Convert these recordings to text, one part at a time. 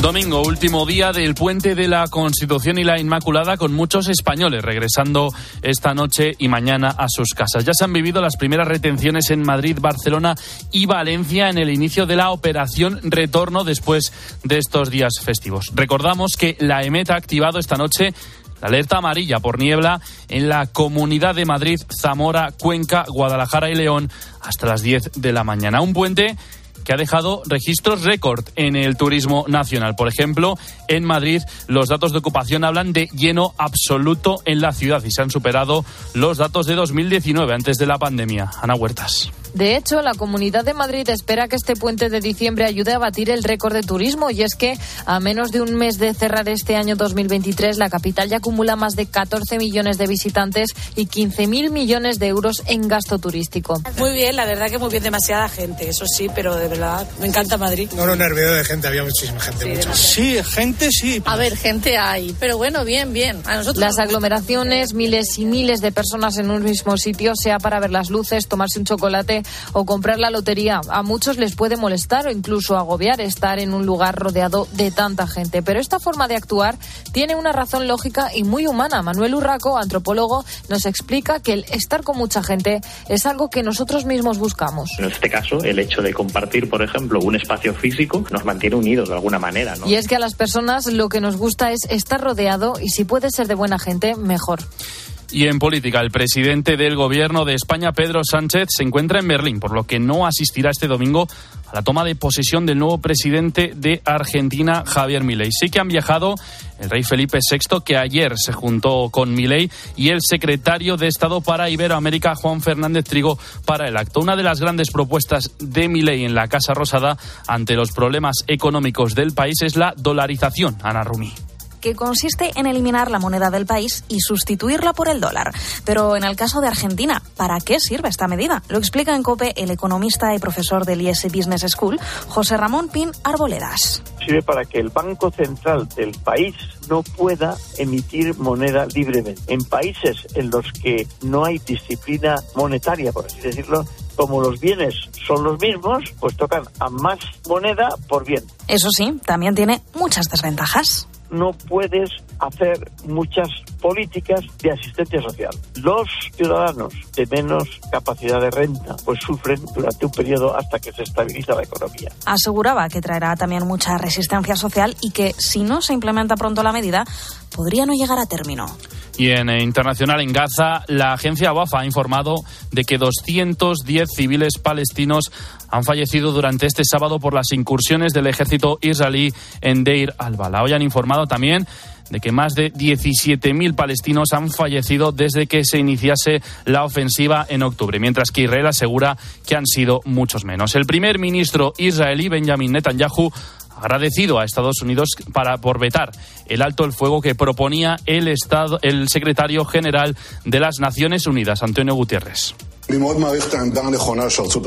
Domingo, último día del puente de la Constitución y la Inmaculada, con muchos españoles regresando esta noche y mañana a sus casas. Ya se han vivido las primeras retenciones en Madrid, Barcelona y Valencia en el inicio de la operación Retorno después de estos días festivos. Recordamos que la EMET ha activado esta noche la alerta amarilla por niebla en la Comunidad de Madrid, Zamora, Cuenca, Guadalajara y León hasta las 10 de la mañana. Un puente que ha dejado registros récord en el turismo nacional. Por ejemplo, en Madrid los datos de ocupación hablan de lleno absoluto en la ciudad y se han superado los datos de 2019 antes de la pandemia. Ana Huertas. De hecho, la Comunidad de Madrid espera que este puente de diciembre ayude a batir el récord de turismo y es que a menos de un mes de cerrar este año 2023, la capital ya acumula más de 14 millones de visitantes y 15.000 millones de euros en gasto turístico. Muy bien, la verdad que muy bien, demasiada gente, eso sí, pero de verdad me encanta Madrid. No, no, nervioso de gente, había muchísima gente. Sí, sí, gente sí. A ver, gente hay, pero bueno, bien, bien. A nosotros Las aglomeraciones, miles y miles de personas en un mismo sitio, sea para ver las luces, tomarse un chocolate o comprar la lotería. A muchos les puede molestar o incluso agobiar estar en un lugar rodeado de tanta gente. Pero esta forma de actuar tiene una razón lógica y muy humana. Manuel Urraco, antropólogo, nos explica que el estar con mucha gente es algo que nosotros mismos buscamos. En este caso, el hecho de compartir, por ejemplo, un espacio físico nos mantiene unidos de alguna manera. ¿no? Y es que a las personas lo que nos gusta es estar rodeado y si puede ser de buena gente, mejor. Y en política, el presidente del gobierno de España, Pedro Sánchez, se encuentra en Berlín, por lo que no asistirá este domingo a la toma de posesión del nuevo presidente de Argentina, Javier Milei. Sí que han viajado el rey Felipe VI, que ayer se juntó con Milei, y el secretario de Estado para Iberoamérica, Juan Fernández Trigo, para el acto. Una de las grandes propuestas de Milei en la Casa Rosada ante los problemas económicos del país es la dolarización. Ana Rumi que consiste en eliminar la moneda del país y sustituirla por el dólar. Pero en el caso de Argentina, ¿para qué sirve esta medida? Lo explica en COPE el economista y profesor del IS Business School, José Ramón Pin Arboledas. Sirve para que el Banco Central del país no pueda emitir moneda libremente. En países en los que no hay disciplina monetaria, por así decirlo, como los bienes son los mismos, pues tocan a más moneda por bien. Eso sí, también tiene muchas desventajas no puedes hacer muchas políticas de asistencia social. Los ciudadanos de menos capacidad de renta pues sufren durante un periodo hasta que se estabiliza la economía. Aseguraba que traerá también mucha resistencia social y que si no se implementa pronto la medida podría no llegar a término. Y en internacional, en Gaza, la agencia WAFA ha informado de que 210 civiles palestinos han fallecido durante este sábado por las incursiones del ejército israelí en Deir al-Bala. Hoy han informado también de que más de 17.000 palestinos han fallecido desde que se iniciase la ofensiva en octubre, mientras que Israel asegura que han sido muchos menos. El primer ministro israelí, Benjamin Netanyahu, agradecido a Estados Unidos para por vetar el alto el fuego que proponía el Estado, el secretario general de las Naciones Unidas, Antonio Gutiérrez.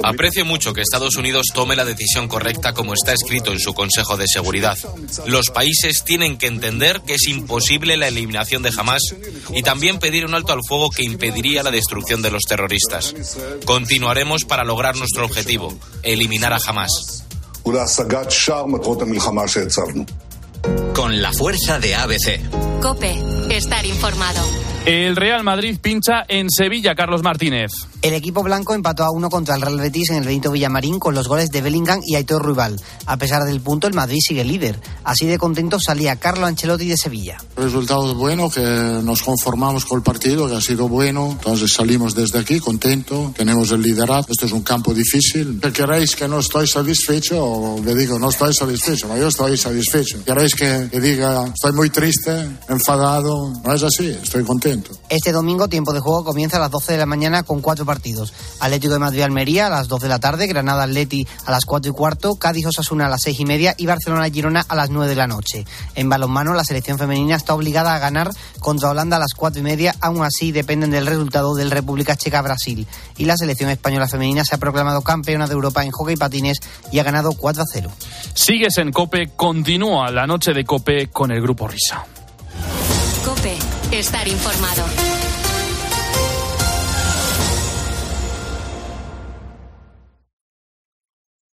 Aprecio mucho que Estados Unidos tome la decisión correcta como está escrito en su Consejo de Seguridad. Los países tienen que entender que es imposible la eliminación de Hamas y también pedir un alto al fuego que impediría la destrucción de los terroristas. Continuaremos para lograr nuestro objetivo, eliminar a Hamas. Con la fuerza de ABC. Cope, estar informado. El Real Madrid pincha en Sevilla, Carlos Martínez. El equipo blanco empató a uno contra el Real Betis en el Benito Villamarín con los goles de Bellingham y Aitor Ruibal. A pesar del punto, el Madrid sigue líder. Así de contento salía Carlo Ancelotti de Sevilla. Resultado bueno, que nos conformamos con el partido, que ha sido bueno. Entonces salimos desde aquí contento, tenemos el liderazgo. Esto es un campo difícil. Si queréis que no estoy satisfecho, le digo no estoy satisfecho, yo estoy satisfecho. Queréis que, que diga estoy muy triste, enfadado, no es así, estoy contento. Este domingo, tiempo de juego comienza a las 12 de la mañana con cuatro partidos. Atlético de Madrid-Almería a las 2 de la tarde, Granada-Atleti a las 4 y cuarto, Cádiz-Osasuna a las 6 y media y Barcelona-Girona a las 9 de la noche. En balonmano, la selección femenina está obligada a ganar contra Holanda a las 4 y media, aún así dependen del resultado del República Checa-Brasil. Y la selección española femenina se ha proclamado campeona de Europa en hockey patines y ha ganado 4 a 0. Sigues en Cope, continúa la noche de Cope con el Grupo Risa. Estar informado.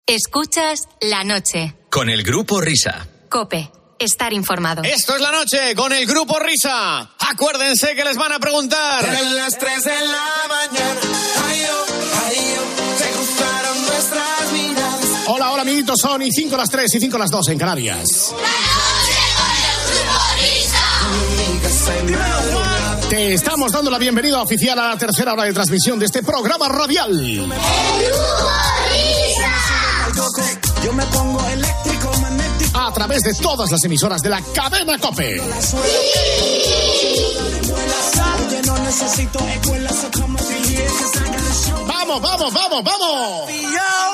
Escuchas la noche. Con el grupo Risa. Cope. Estar informado. Esto es la noche con el grupo Risa. Acuérdense que les van a preguntar. En las 3 de la mañana. Ay, oh, ay, oh, se cruzaron nuestras vidas. Hola, hola, amiguitos. Son y 5 las 3 y 5 las 2 en Canarias. ¡Bravo! Te estamos dando la bienvenida oficial a la tercera hora de transmisión de este programa radial. Yo me pongo eléctrico, magnético. A través de todas las emisoras de la cadena Cope. ¡Vamos, vamos, vamos, vamos!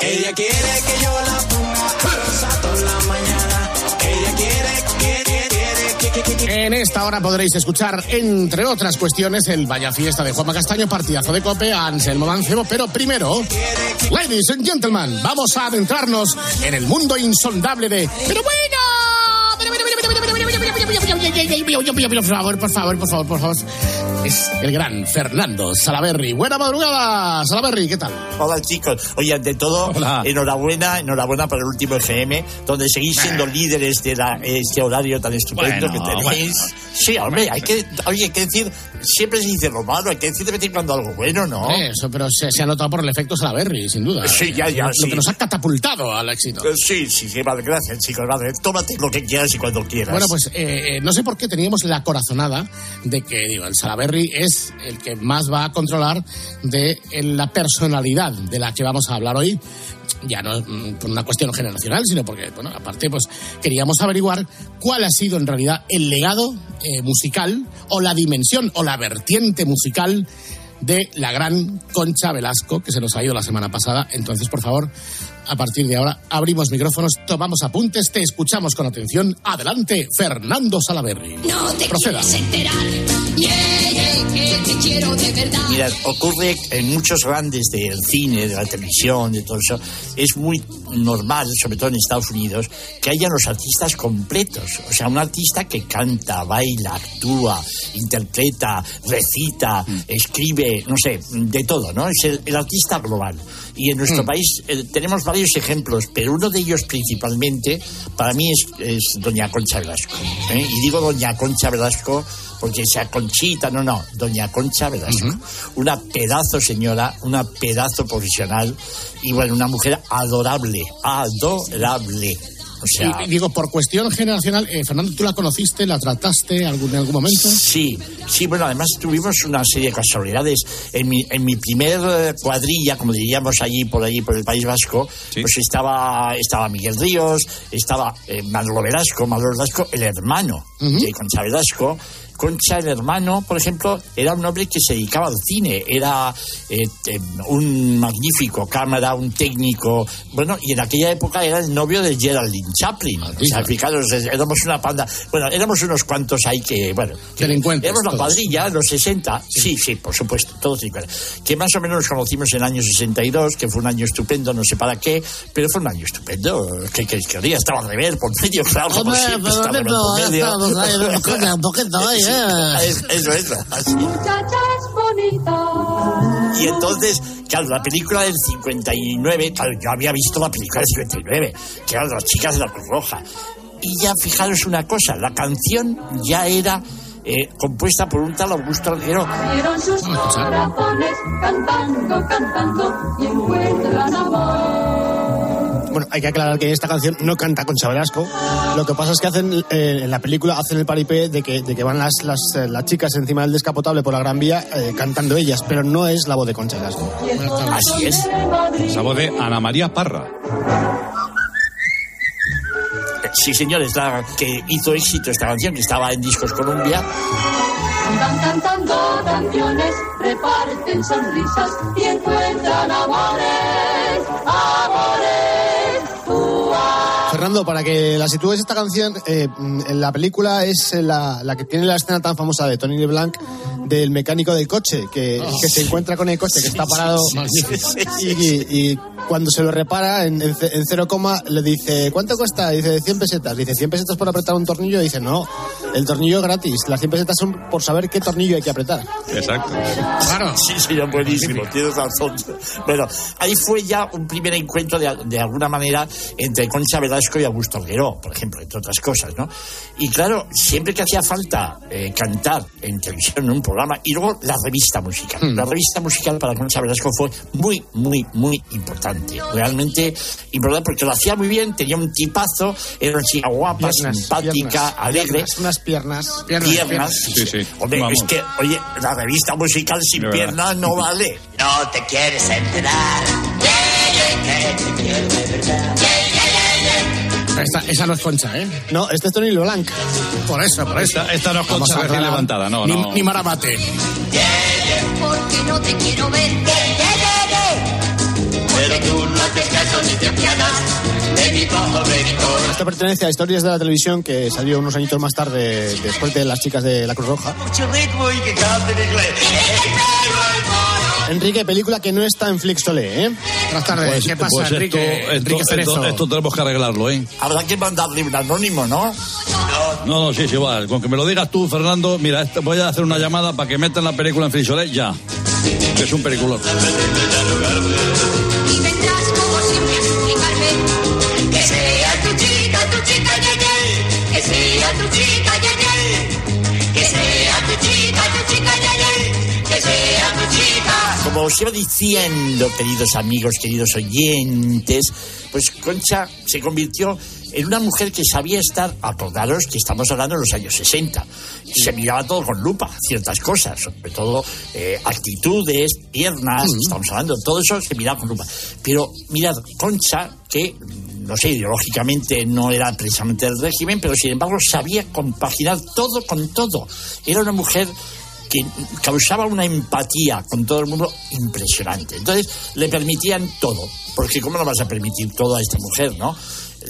Ella quiere que yo la En esta hora podréis escuchar, entre otras cuestiones, el Vaya Fiesta de Juanma Castaño, partidazo de Cope, Anselmo Mancebo, pero primero, ladies and gentlemen, vamos a adentrarnos en el mundo insondable de... ¡Pero bueno! Por favor, por favor, por favor, por favor. Es el gran Fernando Salaberry. Buena madrugada, Salaberry, ¿qué tal? Hola chicos, oye, ante todo, Hola. enhorabuena, enhorabuena por el último FM, donde seguís siendo líderes de la- este horario tan estupendo Bueno, que tenéis. Sí, hombre, hay que, oye, hay que decir, siempre se dice lo malo, hay que decir de vez en cuando algo bueno, ¿no? Eso, pero se, se ha notado por el efecto Salaberry, sin duda. Sí, ya, ya, Lo sí. que nos ha catapultado al éxito. Eh, Sí, sí, sí, vale, gracias chicos, vale, tómate lo que quieras y cuando quieras. Bueno, pues eh, eh, no sé por qué teníamos la corazonada de que digo, el Salaberry es el que más va a controlar de la personalidad de la que vamos a hablar hoy. Ya no mm, por una cuestión generacional, sino porque, bueno, aparte, pues queríamos averiguar cuál ha sido en realidad el legado eh, musical o la dimensión o la vertiente musical de la gran Concha Velasco, que se nos ha ido la semana pasada. Entonces, por favor, a partir de ahora abrimos micrófonos, tomamos apuntes, te escuchamos con atención. Adelante, Fernando Salaberry. No te Proceda. quieres enterar. Yeah, yeah, Mira, ocurre en muchos grandes del cine, de la televisión, de todo eso. Es muy normal, sobre todo en Estados Unidos, que haya los artistas completos. O sea, un artista que canta, baila, actúa, interpreta, recita, escribe, no sé, de todo, ¿no? Es el, el artista global. Y en nuestro país eh, tenemos varios ejemplos, pero uno de ellos principalmente, para mí, es, es Doña Concha Velasco. ¿eh? Y digo Doña Concha Velasco porque sea Conchita, no, no, Doña Concha Velasco. Una pedazo señora, una pedazo profesional y bueno, una mujer adorable, adorable. O sea, Y, digo, por cuestión generacional, eh, Fernando, ¿tú la conociste, la trataste algún, en algún momento? Sí, sí, bueno, además tuvimos una serie de casualidades. En mi, en mi primer eh, cuadrilla, como diríamos allí por allí por el País Vasco, pues estaba, estaba Miguel Ríos, estaba eh, Manolo Velasco, Manolo Velasco, el hermano de Concha Velasco. Concha, el hermano, por ejemplo, era un hombre que se dedicaba al cine, era eh, eh, un magnífico cámara, un técnico, bueno, y en aquella época era el novio de Geraldine Chaplin. O sea, fijaros, éramos una panda, bueno, éramos unos cuantos ahí que, bueno, que Delincuentes, éramos la todos. cuadrilla, los 60, sí, sí, por supuesto, todos iguales. Que más o menos nos conocimos en el año 62, que fue un año estupendo, no sé para qué, pero fue un año estupendo. ¿Qué queréis que os diga? Estaba de ver por medio, claro, como siempre, no, por medio. Sí, ¿eh? es- Eso es, así. Muchachas bonitas. Y entonces, claro, la película del 59, claro, yo había visto la película del 59, que eran las chicas de la Cruz Roja. Y ya fijaros una cosa, la canción ya era eh, compuesta por un tal Augusto Alguero. Sus corazones cantando, cantando y encuentran amor. Bueno, hay que aclarar que esta canción no canta Concha Velasco. Lo que pasa es que hacen eh, en la película hacen el paripé de que, de que van las, las, eh, las chicas encima del descapotable por la Gran Vía eh, cantando ellas, pero no es la voz de Concha Velasco. Así es. La voz de Ana María Parra. Sí, señores, la que hizo éxito esta canción, que estaba en Discos Columbia. Van cantando canciones, reparten sonrisas y encuentran amores, amores. Fernando, para que la sitúes esta canción, eh, en la película es eh, la, la que tiene la escena tan famosa de Tony LeBlanc del mecánico del coche, que, que se encuentra con el coche que está parado y, y- y cuando se lo repara en, en ce- en cero coma, le dice, ¿cuánto cuesta? Dice, 100 pesetas. Dice, ¿100 pesetas por apretar un tornillo? Dice, no, el tornillo es gratis. Las 100 pesetas son por saber qué tornillo hay que apretar. Exacto. Claro. Sí, señor, buenísimo, tienes razón. Bueno, ahí fue ya un primer encuentro de, de alguna manera entre Concha Velasco y Augusto Alguero, por ejemplo, entre otras cosas, ¿no? Y claro, siempre que hacía falta eh, cantar en televisión, en un programa, y luego la revista musical. La revista musical para Concha Velasco fue muy, muy, muy importante. Realmente importante porque lo hacía muy bien, tenía un tipazo, era una chica guapa, Piernas, simpática, piernas, alegre. piernas, unas piernas. Piernas, Sí, sí. Hombre, Vamos. es que, oye, la revista musical sin piernas no vale. No te quieres enterar. Que te quiero de verdad. Esta- esa no es concha, ¿eh? No, este es Tony Leblanc. Por eso, por eso. Esta, esta no es Vamos concha recién levantada, no, ni, no. Ni Marabate. Porque no te quiero ver. Pero tú no haces caso ni te apiadas de mi pobre corazón. Esto pertenece a Historias de la Televisión que salió unos añitos más tarde después de las chicas de la Cruz Roja. Mucho ritmo y que cante en inglés. Enrique, película que no está en Flixolé, ¿eh? Buenas tardes. Pues, ¿Qué pasa, pues Enrique? esto, Enrique esto, esto, esto tenemos que arreglarlo, ¿eh? Habrá que mandarle un anónimo, ¿no? No, no, sí, sí, va. Con que me lo digas tú, Fernando, mira, este- voy a hacer una llamada para que metan la película en Frisolet ya. Que es un peliculón. Y Como os iba diciendo, queridos amigos, queridos oyentes, pues Concha se convirtió en una mujer que sabía estar, acordaros que estamos hablando de los años 60, se miraba todo con lupa, ciertas cosas, sobre todo eh, actitudes, piernas, estamos hablando, todo eso se miraba con lupa. Pero mirad, Concha, que no sé, ideológicamente no era precisamente del régimen, pero sin embargo sabía compaginar todo con todo. Era una mujer que causaba una empatía con todo el mundo impresionante. Entonces le permitían todo, porque ¿cómo no vas a permitir todo a esta mujer, no?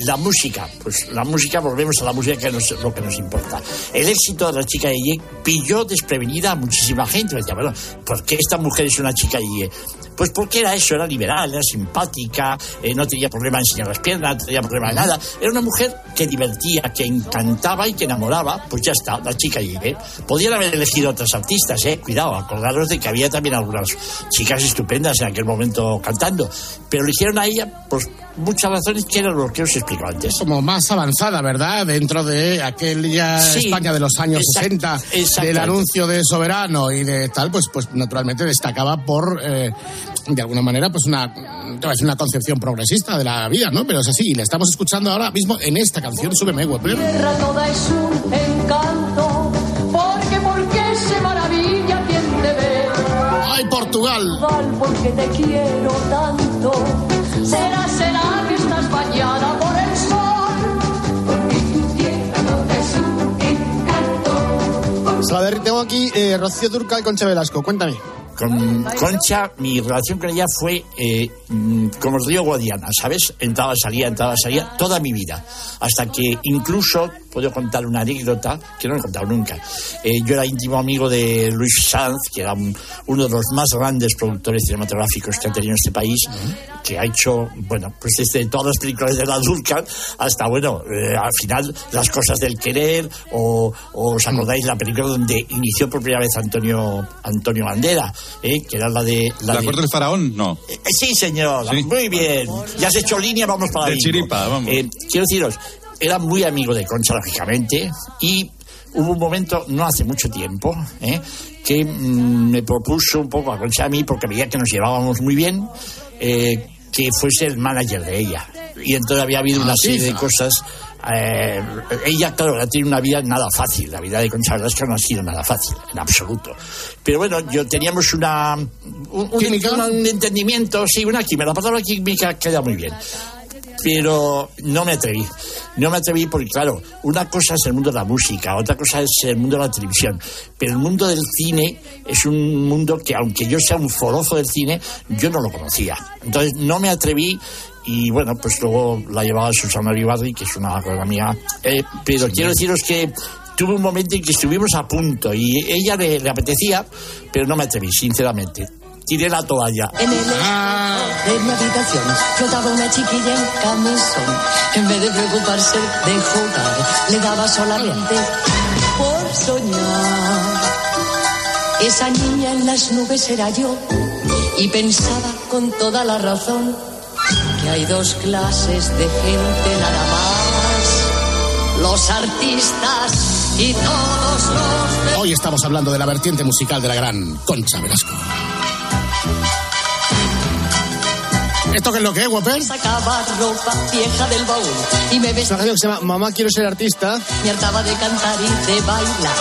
La música, pues la música, volvemos a la música que es lo que nos importa. El éxito de la chica de Ye pilló desprevenida a muchísima gente. Decía, bueno, ¿por qué esta mujer es una chica de? Pues porque era eso, era liberal, era simpática, eh, no tenía problema en enseñar las piernas, no tenía problema de nada. Era una mujer que divertía, que encantaba y que enamoraba. Pues ya está, la chica Ye. Podían haber elegido otras artistas, eh. Cuidado, acordaros de que había también algunas chicas estupendas en aquel momento cantando. Pero eligieron a ella, pues muchas razones que eran lo que os explico antes. Como más avanzada, ¿verdad? Dentro de aquella Sí, España de los años exact- 60, exactamente. del anuncio de Soberano y de tal, pues, pues naturalmente destacaba por, eh, de alguna manera, pues una, una concepción progresista de la vida, ¿no? Pero es así, y la estamos escuchando ahora mismo en esta canción, Súbeme, Weber. tierra toda es un encanto, porque porque se maravilla quien te ve. ¡Ay, Portugal! Portugal, porque te quiero tanto. Será, será que estás bañada por el sol, porque tu tierra toda es un encanto. Salaberry, tengo aquí eh, Rocío Durcal y Concha Velasco. Cuéntame. Con Concha, mi relación con ella fue eh, mm, como el río Guadiana, ¿sabes? Entraba, salía, entraba, salía, toda mi vida. Hasta que incluso, puedo contar una anécdota que no he contado nunca. Eh, yo era íntimo amigo de Luis Sanz, que era un- uno de los más grandes productores cinematográficos que ha tenido este país, que ha hecho, bueno, pues desde todas las películas de la Durcal hasta, bueno, eh, al final, Las cosas del querer, o, o os acordáis la película donde inició por primera vez Antonio, Antonio Bandera, eh, que era la de... ¿La de- corte del faraón? No. eh, sí, señor. Sí. Muy bien. Ya has hecho línea, vamos para De bingo. chiripa, vamos. Eh, quiero deciros, era muy amigo de Concha, lógicamente, y hubo un momento, no hace mucho tiempo, eh, que mm, me propuso un poco a Concha a mí, porque veía que nos llevábamos muy bien, eh, que fuese el manager de ella. Y entonces había habido una Ah, serie sí. de cosas. Eh, ella, claro, ha tenido una vida nada fácil. La vida de Concha Velasco no ha sido nada fácil, en absoluto. Pero bueno, yo teníamos una, un, un- ¿Química? un entendimiento, sí, una química. La palabra química queda muy bien pero no me atreví. No me atreví porque, claro, una cosa es el mundo de la música, otra cosa es el mundo de la televisión, pero el mundo del cine es un mundo que, aunque yo sea un forofo del cine, yo no lo conocía. Entonces no me atreví y, bueno, pues luego la llevaba Susana Vivarri, que es una colega mía. Eh, pero quiero deciros que tuve un momento en que estuvimos a punto y ella le, le apetecía, pero no me atreví, sinceramente. tiré la toalla. En el de mi habitación flotaba una chiquilla en camisón. En vez de preocuparse de jugar, le daba solamente por soñar. Esa niña en las nubes era yo y pensaba con toda la razón que hay dos clases de gente nada más. Los artistas y todos los... Hoy estamos hablando de la vertiente musical de la gran Concha Velasco. ¿Esto qué es lo que es, Whopper? Sacaba ropa vieja del baúl y me Es besaba. una canción que se llama Mamá quiero ser artista. Me hartaba de cantar y de bailar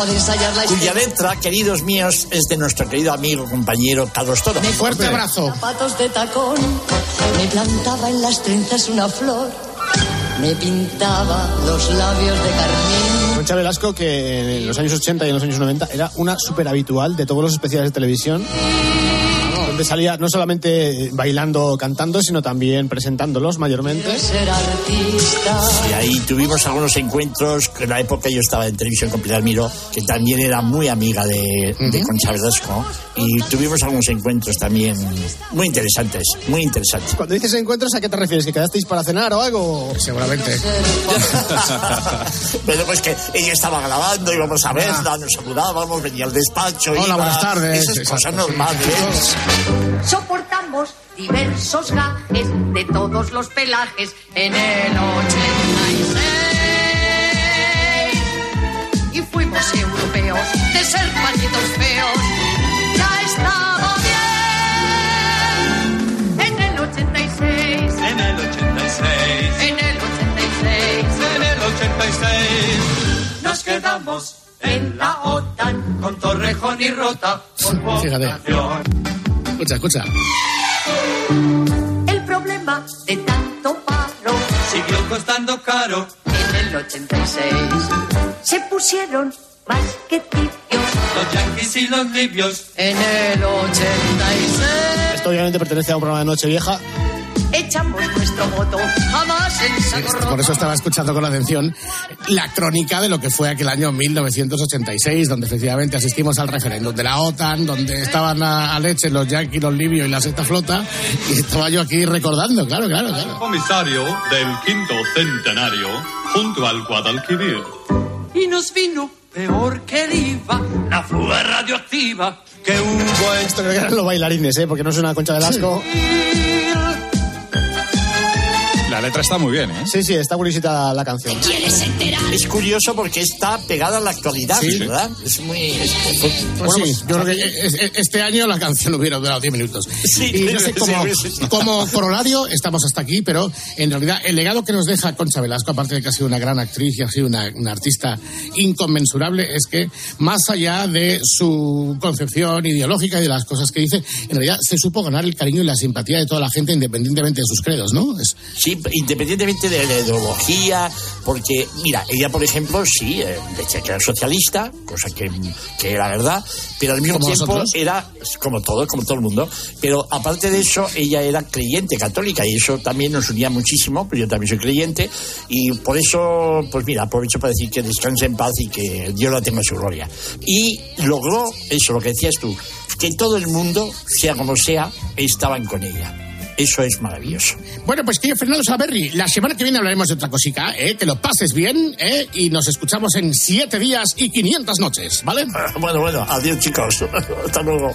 o de ensayar la Cuya letra, queridos míos, es de nuestro querido amigo, compañero Carlos Toro. Fuerte abrazo. zapatos de tacón. Me plantaba en las trenzas una flor. Me pintaba los labios de carmín. Concha Velasco, que en los años 80 y en los años 90 era una súper habitual de todos los especiales de televisión. Donde salía no solamente bailando o cantando, sino también presentándolos mayormente. Ser artista. Y ahí tuvimos algunos encuentros. En la época yo estaba en televisión con Pilar Miro, que también era muy amiga de, de Concha Velasco. Y tuvimos algunos encuentros también muy interesantes, muy interesantes. Cuando dices encuentros, ¿a qué te refieres? ¿Que quedasteis para cenar o algo? Seguramente. Pero pues que ella estaba grabando, íbamos a verla, nos saludábamos, venía al despacho. Hola, iba, buenas tardes. Esas cosas normales. Soportamos diversos gajes de todos los pelajes en el 86. Y fuimos europeos de ser pañitos feos. Ya estaba bien. En el 86. En el 86, En el 86. en el 86, nos quedamos en la OTAN con Torrejón y Rota por Fíjate. Escucha, escucha. El problema de tanto paro Siguió costando caro, en el 86 se pusieron más que tibios los yanquis y los libios. en el 86 Esto obviamente pertenece a un programa de Nochevieja. echamos nuestro voto jamás Por eso estaba escuchando con atención la crónica de lo que fue aquel año 1986, donde efectivamente asistimos al referéndum de la OTAN, donde estaban a, a leche los yanquis, los libios y la sexta flota, y estaba yo aquí recordando, claro, claro, claro. Comisario del quinto centenario junto al Guadalquivir. Y nos vino peor que el IVA, la fuga radioactiva que hubo en Esto creo que eran los bailarines, ¿eh? Porque no es una Concha Velasco. La letra está muy bien, ¿eh? Sí, sí, está buenísima la canción. Es curioso porque está pegada a la actualidad, Sí. ¿verdad? Es muy... es- Pues sí, yo creo que es- es- este año la canción hubiera durado 10 minutos. Sí, y no sé, sí, como, como corolario estamos hasta aquí, pero en realidad el legado que nos deja Concha Velasco, aparte de que ha sido una gran actriz y ha sido una, una artista inconmensurable, es que más allá de su concepción ideológica y de las cosas que dice, en realidad se supo ganar el cariño y la simpatía de toda la gente independientemente de sus credos, ¿no? Es, Sí, independientemente de la ideología, porque, mira, ella, por ejemplo, sí, eh, decía que era socialista, cosa que, que era verdad, pero al mismo tiempo era, como todo, como todo el mundo, pero aparte de eso, ella era creyente católica y eso también nos unía muchísimo, pero yo también soy creyente, y por eso, pues mira, aprovecho para decir que descanse en paz y que Dios la tenga en su gloria. Y logró eso, lo que decías tú, que todo el mundo, sea como sea, estaban con ella. Eso es maravilloso. Bueno, pues querido Fernando Salaberry, la semana que viene hablaremos de otra cosica, ¿eh? Que lo pases bien, ¿eh? Y nos escuchamos en siete días y 500 noches, ¿vale? Bueno, bueno, adiós chicos. Hasta luego.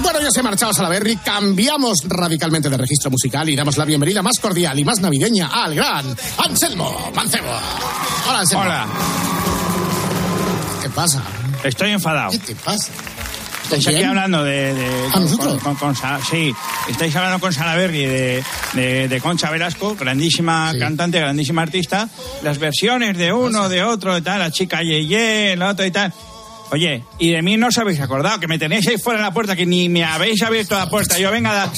Bueno, ya se ha marchado Salaberry, cambiamos radicalmente de registro musical y damos la bienvenida más cordial y más navideña al gran Anselmo Mancebo. Hola, Anselmo. Hola. ¿Qué pasa? Estoy enfadado. ¿Qué te pasa? Estáis aquí hablando de. de- ¿A con- nosotros? con- con sí, estáis hablando con Salaberry de, de, de Concha Velasco, grandísima cantante, grandísima artista. Las versiones de uno, de otro, de tal, la chica Yeye, el otro y tal. Oye, y de mí no os habéis acordado, que me tenéis ahí fuera de la puerta, que ni me habéis abierto la puerta. Yo venga,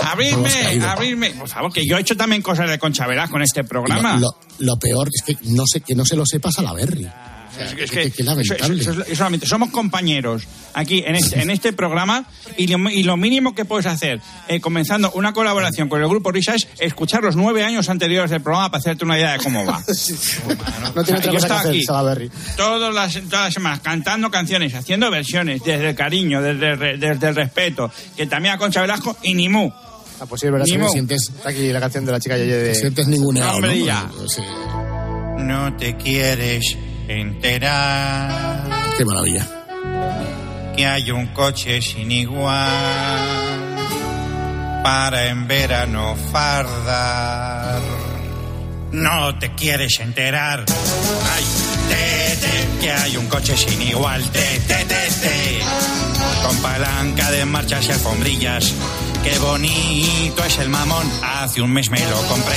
abridme, caído. abridme. Por favor, que yo he hecho también cosas de Concha Velasco en este programa. Lo, lo peor es que no sé que no se lo sepa Salaberry. Es, que- es que lamentable. eso- eso solamente somos compañeros aquí en este, en este programa y lo, y lo mínimo que puedes hacer, eh, comenzando una colaboración con el grupo Risa, es escuchar los nueve años anteriores del programa para hacerte una idea de cómo va. No tiene otra yo cosa que estaba hacer, aquí. Salaberry. Todas las, todas las semanas cantando canciones, haciendo versiones, desde el cariño, desde, el re- desde el respeto, que también a Concha Velasco y ni mu. Ah, pues sí, es verdad, mo. sientes está aquí la canción de la chica Yeye de... Te sientes ninguneado, Hombre, ¿no? ya. Sí. No te quieres enterar Qué maravilla. que hay un coche sin igual para en verano fardar. No te quieres enterar. Ay, te, te, que hay un coche sin igual. Te, te, te, te. Con palanca de marchas y alfombrillas. Qué bonito es el mamón. Hace un mes me lo compré.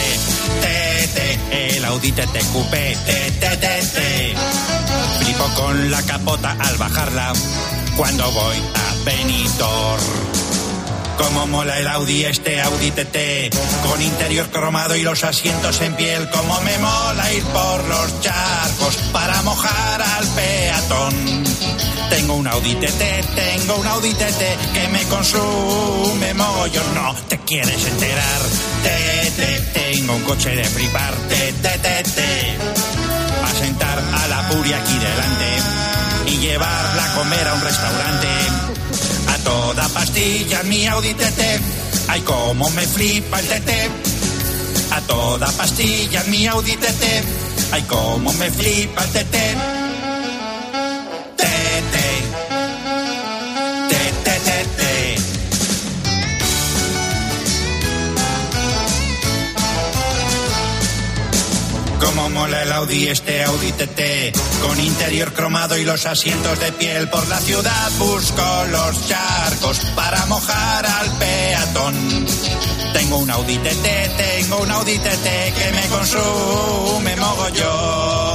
Te, te, el Audi TT Coupé. Te. Flipo con la capota al bajarla cuando voy a Benidorm. Como mola el Audi, este Audi TT, con interior cromado y los asientos en piel. Como me mola ir por los charcos para mojar al peatón. Tengo un Audi TT, tengo un Audi TT que me consume mogollón. No te quieres enterar, te, te, tengo un coche de flipar, te. A sentar a la puria aquí delante y llevarla a comer a un restaurante. A toda pastilla mi Audi TT. Ay, cómo me flipa el TT. A toda pastilla mi Audi TT. Ay, cómo me flipa el. TT. Mola el Audi, este Audi TT, con interior cromado y los asientos de piel. Por la ciudad busco los charcos para mojar al peatón. Tengo un Audi TT, tengo un Audi TT que me consume mogollón.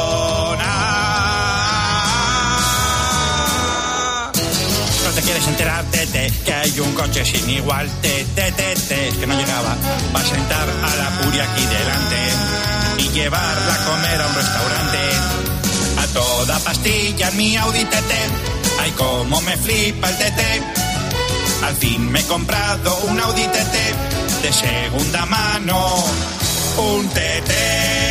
Te tete, que hay un coche sin igual, tete, tete, es que no llegaba. Va a sentar a la puria aquí delante y llevarla a comer a un restaurante. A toda pastilla en mi Audi. Ay, cómo me flipa el TT. Al fin me he comprado un Audi de segunda mano. Un TT.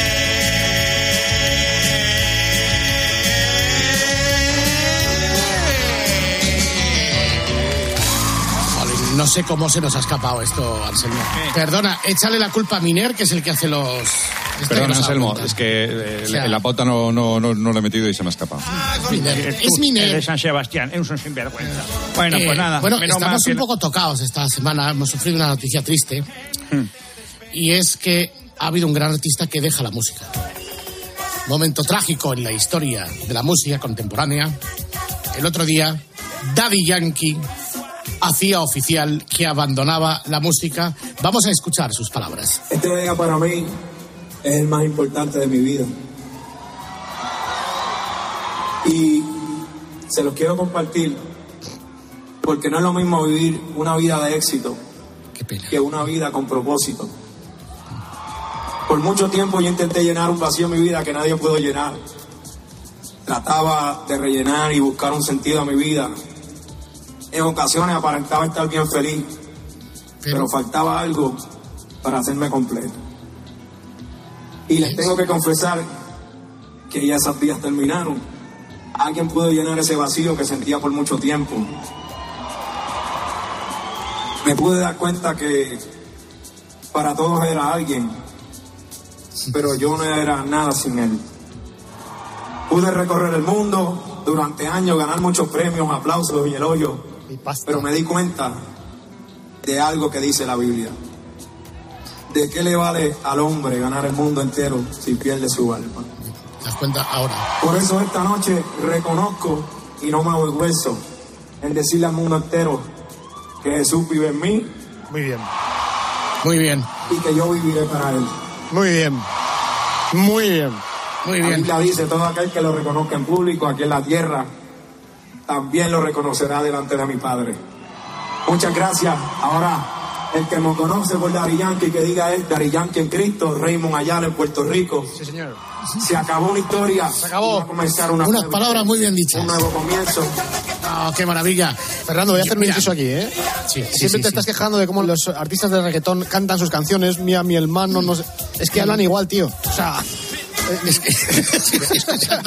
No sé cómo se nos ha escapado esto, Anselmo. Perdona, échale la culpa a Miner, que es el que hace los... este nos Anselmo, es que eh, O sea- la pota no, no, no, no lo he metido y se me ha escapado. Miner. Es Es Miner. de San Sebastián, es un sinvergüenza. Bueno, Eh, pues nada. Bueno, estamos un poco tocados esta semana. Hemos sufrido una noticia triste. Hmm. Y es que ha habido un gran artista que deja la música. Momento trágico en la historia de la música contemporánea. El otro día, Daddy Yankee hacía oficial que abandonaba la música. Vamos a escuchar sus palabras. Este día para mí es el más importante de mi vida. Y se los quiero compartir porque no es lo mismo vivir una vida de éxito que una vida con propósito. Por mucho tiempo yo intenté llenar un vacío en mi vida que nadie pudo llenar. Trataba de rellenar y buscar un sentido a mi vida. En ocasiones aparentaba estar bien feliz, pero faltaba algo para hacerme completo. Y les tengo que confesar que ya esos días terminaron. Alguien pudo llenar ese vacío que sentía por mucho tiempo. Me pude dar cuenta que para todos era alguien, pero yo no era nada sin él. Pude recorrer el mundo durante años, ganar muchos premios, aplausos y elogios, pero me di cuenta de algo que dice la Biblia. ¿De qué le vale al hombre ganar el mundo entero si pierde su alma? ¿Te das cuenta ahora? Por eso esta noche reconozco y no me avergüenzo en decirle al mundo entero que Jesús vive en mí. Muy bien. Muy bien. Y que yo viviré para él. Muy bien. Muy bien. Muy La Biblia dice, todo aquel que lo reconozca en público aquí en la tierra, también lo reconocerá delante de mi Padre. Muchas gracias. Ahora El que me conoce por Dari Yankee, que diga es Dari Yankee en Cristo, Raymond Ayala en Puerto Rico. Sí, señor. Se acabó una historia. Se acabó. Va a comenzar una Unas palabras muy bien dichas. un nuevo comienzo. Ah, qué maravilla. Fernando, voy a hacer un inciso aquí, ¿eh? Sí, sí, Siempre sí, te sí. estás quejando de cómo los artistas de reggaetón cantan sus canciones, mía, mi hermano, no sé. Es que hablan igual, tío. O sea, Es que,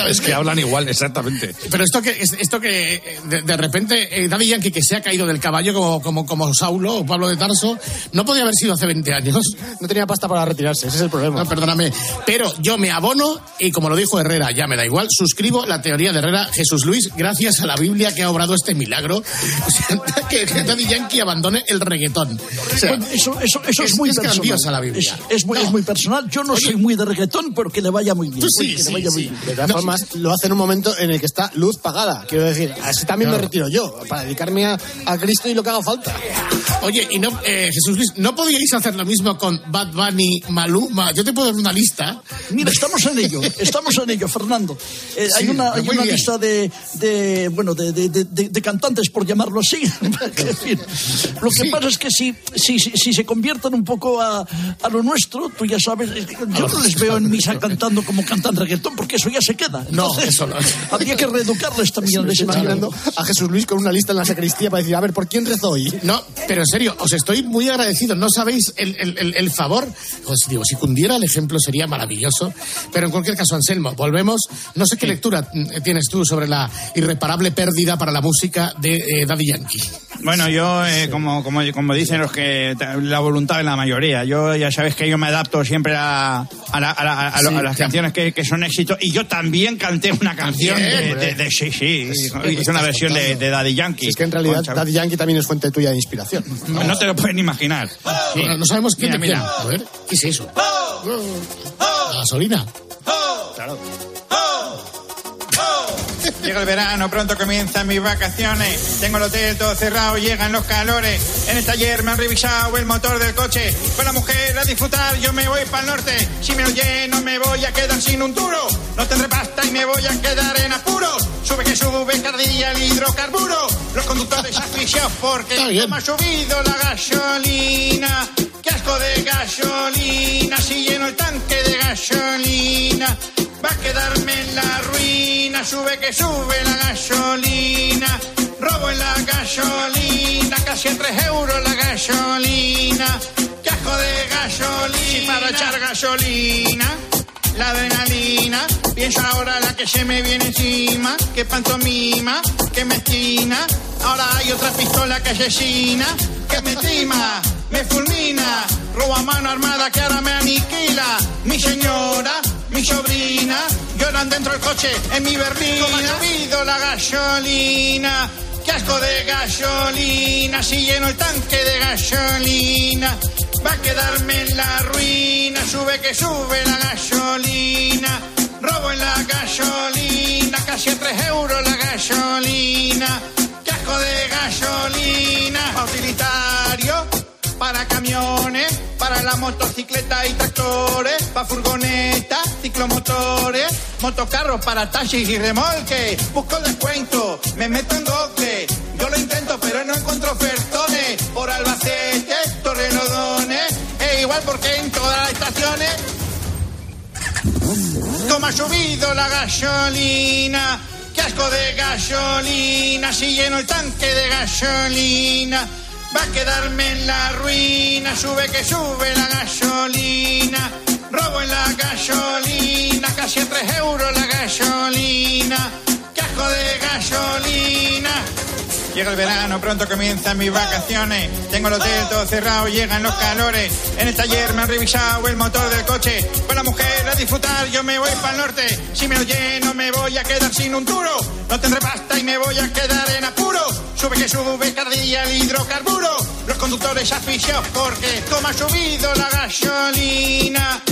Es que hablan igual, exactamente. Pero esto que, es- esto que de, de repente eh, Daddy Yankee que se ha caído del caballo como, como, como Saulo o Pablo de Tarso, no podía haber sido hace 20 años. no tenía pasta para retirarse, ese es el problema. No, perdóname. Pero yo me abono y como lo dijo Herrera, ya me da igual, suscribo la teoría de Herrera Jesús Luis gracias a la Biblia que ha obrado este milagro. O sea, que, que Daddy Yankee abandone el reggaetón. O sea, Bueno, eso, eso, eso es, muy personal. la Biblia. Es, es muy, es muy personal. Yo no soy muy de reggaetón, pero que le vaya muy bien. Tú sí, que le sí, vaya muy sí. bien. De todas formas, lo hace en un momento en el que está luz pagada. Quiero decir, así también me Claro. retiro yo, para dedicarme a, a Cristo y lo que haga falta. Oye, y no, eh, Jesús Luis, ¿no podíais hacer lo mismo con Bad Bunny, Maluma? Yo te puedo dar una lista. Mira, estamos en ello, estamos en ello, Fernando. Eh, hay Sí, una, hay muy una bien. lista de, de bueno, de, de- de- de- de cantantes, por llamarlo así. En fin, lo que pasa es que si, si, si, si se convierten un poco a, a lo nuestro, tú ya sabes, es que yo no les veo en misa cantando como cantan reggaetón, porque eso ya se queda. No, Entonces, eso no. Habría que reeducarles también estoy imaginando a Jesús Luis con una lista en la sacristía para decir, a ver, ¿por quién rezo hoy? No, pero en serio, os estoy muy agradecido. No sabéis el, el- el- el favor. Os digo, si cundiera el ejemplo sería maravilloso. Pero en cualquier caso, Anselmo, volvemos. No sé qué lectura mm, tienes tú sobre la irreparable pérdida para la música de eh, Daddy Yankee. Bueno, yo, eh, como, como, como dicen los que la voluntad de la mayoría, yo ya sabes que yo me adapto siempre a, a, la- a la- a Sí, a las canciones que, que son éxito y yo también canté una canción de, de- de- sí, sí, hice una versión de, de Daddy Yankee. Es que en realidad Concha. Daddy Yankee también es fuente tuya de inspiración. no, no te lo puedes ni imaginar. Bueno, no sabemos quién Mira, quién. mira. A ver, ¿qué es eso? La gasolina. Claro. Llega el verano, pronto comienzan mis vacaciones. Tengo el hotel todo cerrado, llegan los calores. En el taller me han revisado el motor del coche. Con la mujer a disfrutar, yo me voy para el norte. Si me lo lleno, me voy a quedar sin un duro. No tendré pasta y me voy a quedar en apuros. Sube que sube cada día el hidrocarburo. Los conductores asfixiados porque me ha subido la gasolina. ¡Qué asco de gasolina! Si lleno el tanque de gasolina, va a quedarme en la ruina. Sube que sube la gasolina. Robo en la gasolina, casi a 3 euros la gasolina. ¡Qué asco de gasolina! Si para echar gasolina, la adrenalina. Pienso ahora la que se me viene encima. ¡Qué pantomima! ¡Qué mezquina! Ahora hay otra pistola que asesina. ¡Que me tima! me fulmina, roba mano armada que ahora me aniquila. Mi señora, mi sobrina, lloran dentro del coche en mi berlina. Ha subido la gasolina, qué asco de gasolina. Si lleno el tanque de gasolina, va a quedarme en la ruina. Sube que sube la gasolina, robo en la gasolina, casi a 3 euros la gasolina. Qué asco de gasolina, utilitario para camiones, para la motocicleta y tractores, para furgonetas, ciclomotores, motocarros para taxis y remolques. Busco descuento, me meto en Google, yo lo intento pero no encuentro ofertones. Por Albacete, Torrelodones, e igual porque en todas las estaciones como ha subido la gasolina. ¡Qué asco de gasolina! Si lleno el tanque de gasolina, va a quedarme en la ruina. Sube que sube la gasolina. Robo en la gasolina, casi a 3 euros la gasolina. ¡Qué asco de gasolina! Llega el verano, pronto comienzan mis vacaciones. Tengo el hotel todo cerrado, llegan los calores. En el taller me han revisado el motor del coche. Con la mujer a disfrutar, yo me voy para el norte. Si me lo lleno, me voy a quedar sin un duro. No tendré pasta y me voy a quedar en apuros. Sube que sube cada el hidrocarburo. Los conductores asfixiados porque como ha subido la gasolina.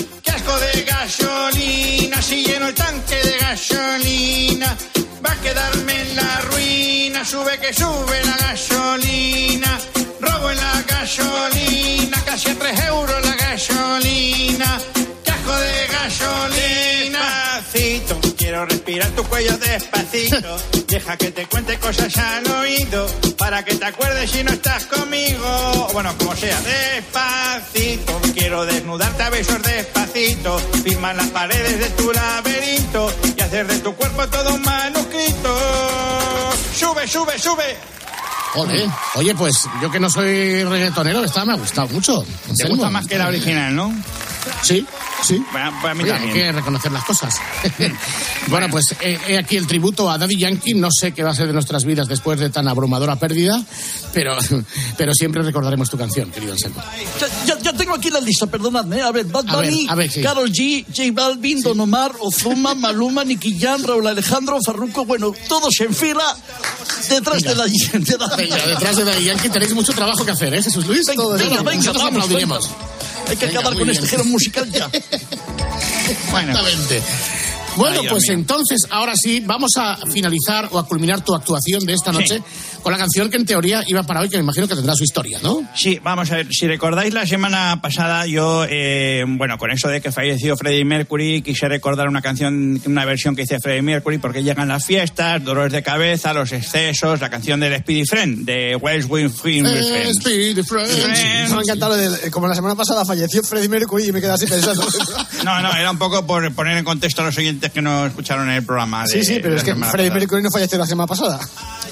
¡Qué asco de gasolina! Si lleno el tanque de gasolina, va a quedarme en la ruina. Sube que sube la gasolina. Robo en la gasolina, casi a 3 euros la gasolina. ¡Qué asco de gasolina! Despacito, quiero respirar tu cuello despacito. Deja que te cuente cosas al oído. Para que te acuerdes si no estás conmigo. Bueno, como sea, despacito. Quiero desnudarte a besos despacito. Firmar las paredes de tu laberinto. Y hacer de tu cuerpo todo un manuscrito. Sube, sube, sube. Ole. Oye, pues yo que no soy reggaetonero, esta me ha gustado mucho. Te gusta más que la original, ¿no? Sí, sí. Bueno, pues a mí Oye, hay que reconocer las cosas. bueno, pues eh, he aquí el tributo a Daddy Yankee. No sé qué va a ser de nuestras vidas después de tan abrumadora pérdida, pero, pero siempre recordaremos tu canción, querido Anselmo. Ya, tengo aquí la lista, perdonadme. A ver, Bad A ver, Bunny, a ver, sí. Karol G, J Balvin, Don Omar, Ozuma, Maluma, Nicky Jam, Raúl Alejandro, Farruko, bueno, todos en fila detrás de la, de la- Venga, detrás de Daddy Yankee tenéis mucho trabajo que hacer, ¿eh, Jesús Luis? Venga, Todo venga, venga, vamos, aplaudiremos. Hay que Venga, acabar con bien. este género musical ya. Exactamente. Bueno, Ay, pues entonces, ahora sí, vamos a finalizar o a culminar tu actuación de esta noche con la canción que en teoría iba para hoy, que me imagino que tendrá su historia, ¿no? Sí, vamos a ver, si recordáis la semana pasada, yo, eh, bueno, con eso de que falleció Freddie Mercury, quise recordar una canción, una versión que hice de Freddie Mercury, porque llegan las fiestas, dolores de cabeza, los excesos, la canción del Speedy Friend, de West Wing Friend. Eh, Speedy Friends. Me ha encantado, de- como la semana pasada falleció Freddie Mercury y me quedé así pensando. No, no, era un poco por poner en contexto a los oyentes que no escucharon el programa. de- sí, sí, pero es que Freddie. Mercury no falleció la semana pasada.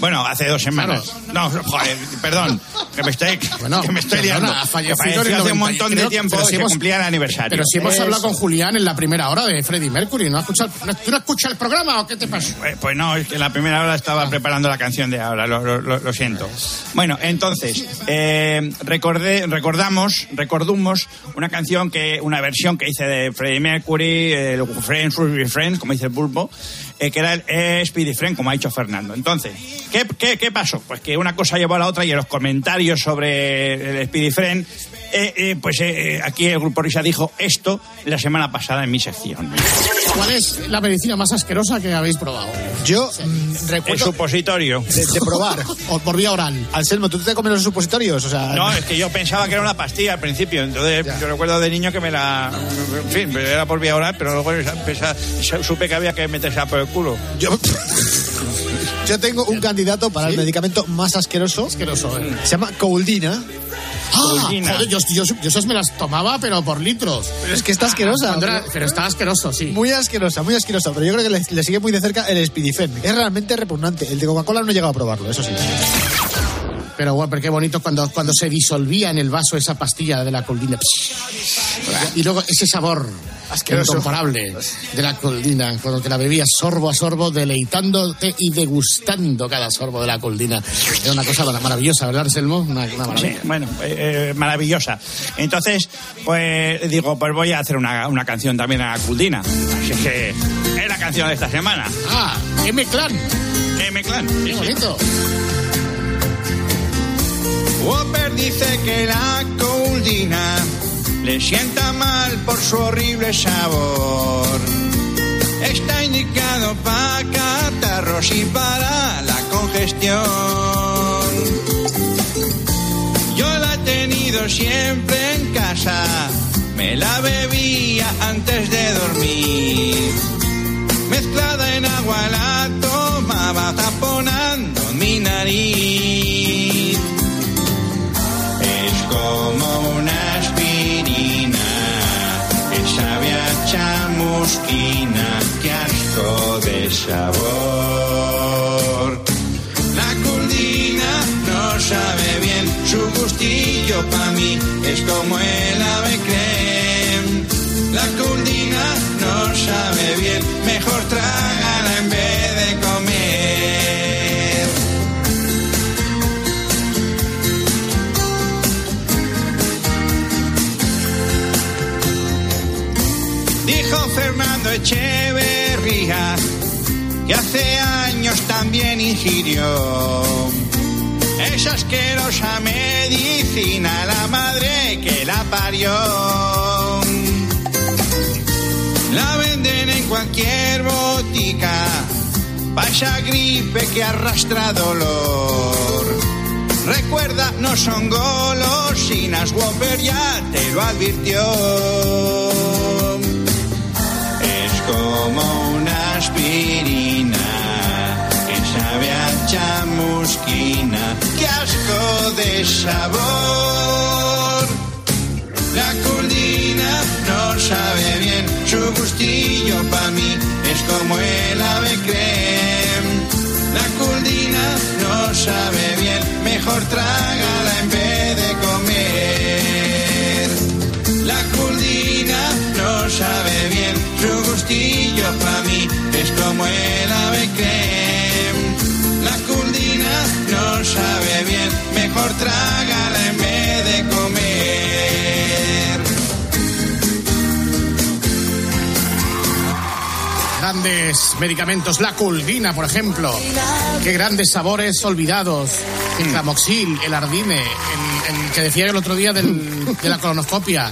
Bueno, hace dos semanas. No, joder, perdón, que me estoy, Bueno, que me estoy perdona, liando. ha Que falleció en el hace un 90, montón de tiempo pero si hemos- cumplía el aniversario. Pero si hemos Eso. hablado con Julián en la primera hora de Freddie Mercury, ¿no has escuchado, no- ¿tú no escuchas el programa o qué te pasa? Eh, Pues no, es que en la primera hora estaba preparando la canción de ahora, lo, lo- lo- lo siento. Bueno, entonces, eh, recordé, recordamos, recordumos una canción que, una versión que hice de Freddie Mercury, el Friends, Ruby Friends, como dice el Bulbo, eh, que era el eh, Speedy Friend, como ha dicho Fernando. Entonces, ¿qué, qué, qué pasó? Pues que una cosa llevó a la otra y en los comentarios sobre el Speedy Friend, eh, eh, pues eh, eh, aquí el Grupo Risa dijo esto la semana pasada en mi sección. ¿Cuál es la medicina más asquerosa que habéis probado? Yo mm, El recuerdo supositorio. de, de probar. O por vía oral. Anselmo, ¿tú te comes los supositorios? O sea, No, es que yo pensaba que era una pastilla al principio. Entonces, yo recuerdo de niño que me la. En fin, era por vía oral, pero luego empecé- supe que había que meterse por el culo. yo, yo tengo un candidato para el medicamento más asqueroso. Asqueroso, ¿eh? Se llama. Ah, Coldina. joder, yo, yo, yo esas me las tomaba, pero por litros. Pero es que está asquerosa. Cuando era- pero está asqueroso, sí. Muy asquerosa, muy asquerosa. Pero yo creo que le, le sigue muy de cerca el Spidifen. Es realmente repugnante. El de Coca-Cola no he llegado a probarlo, eso sí. Pero bueno, pero qué bonito cuando, cuando se disolvía en el vaso esa pastilla de la coldina. Y luego ese sabor Asqueroso. incomparable de la coldina, cuando te la bebías sorbo a sorbo, deleitándote y degustando cada sorbo de la coldina. Era una cosa mara- maravillosa, ¿verdad, Anselmo? Una, una Sí, maravilla. bueno, eh, eh, maravillosa. Entonces, pues digo, pues voy a hacer una, una canción también a la Culdina. Así es que es la canción de esta semana. Ah, M-Clan. M-Clan. Qué bonito. Whopper dice que la Culdina le sienta mal por su horrible sabor. Está indicado para catarros y para la congestión. Yo la he tenido siempre en casa, me la bebía antes de dormir. Mezclada en agua la tomaba taponando mi nariz. Chamusquina, que asco de sabor. La culdina no sabe bien, su gustillo pa' mí es como el ave creme. La culdina no sabe bien, mejor trágala Fernando Echeverría que hace años también ingirió esa asquerosa medicina, la madre que la parió. La venden en cualquier botica, pa' esa gripe que arrastra dolor. Recuerda, no son golosinas, Whopper ya te lo advirtió como una aspirina que sabe a chamusquina. ¡Qué asco de sabor! La curdina no sabe bien, su gustillo pa' mí es como el ave creme. La curdina no sabe bien, mejor trágala en vez de comer. La curdina no sabe su gustillo pa' mí es como el ave creme. La curdina no sabe bien, mejor trágala en vez de comer. Grandes medicamentos, la culdina, por ejemplo. Qué grandes sabores olvidados. El clamoxil, el ardine, el, el que decía el otro día del- de la colonoscopia.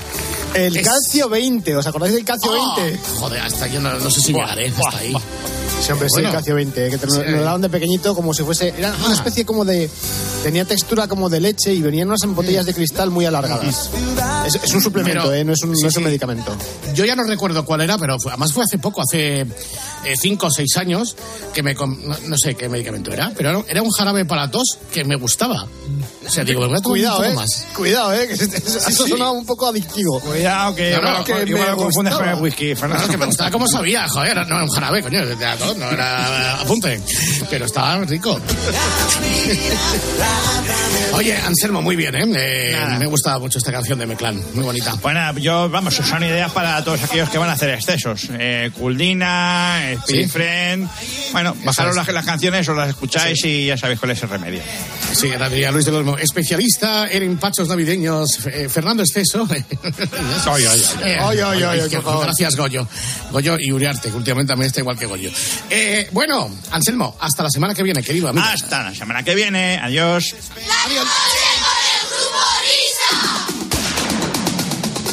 El Es- calcio 20, ¿os acordáis del calcio Oh, 20? Joder, hasta yo no, no sé si llegaré hasta ahí. Sí, hombre, sí, Bueno. el calcio 20, que te lo, Sí. lo daban de pequeñito como si fuese... Era una especie como de... Tenía textura como de leche y venían unas botellas de cristal muy alargadas. Es, es un suplemento, Pero- ¿eh? no es un, sí, no es un sí. medicamento. Yo ya no recuerdo cuál era, pero fue- además fue hace poco, hace eh, cinco o seis años, que me... No, no sé qué medicamento era, pero era un jarabe para tos que me gustaba. O sea, digo, me voy a tomar Cuidado, un ¿eh? más. Cuidado, ¿eh? Que eso Sí, sí. sonaba un poco adictivo. Cuidado, que No, no, igual, que igual me lo confundes con gustaba. el whisky, Fernando. No, que me gustaba cómo sabía, joder, no era un jarabe, coño, no era apunte, pero estaba rico. Oye, Anselmo, muy bien, ¿eh? Eh, me gusta mucho esta canción de Meclán, muy bonita. Bueno, yo, vamos, son ideas para todos aquellos que van a hacer excesos. Eh, Culdina, Friend. Bueno, bajaros las, las canciones, os las escucháis y ya sabéis cuál es el remedio. Sí, Luis del Olmo, especialista en empachos navideños, eh, Fernando Esteso. Ay, ay, ay. Ay, ay, ay, que- por favor. Gracias, Goyo. Goyo y Uriarte, que últimamente también está igual que Goyo. Eh, bueno, Anselmo, hasta la semana que viene, querido amigo. Hasta la semana que viene. Adiós.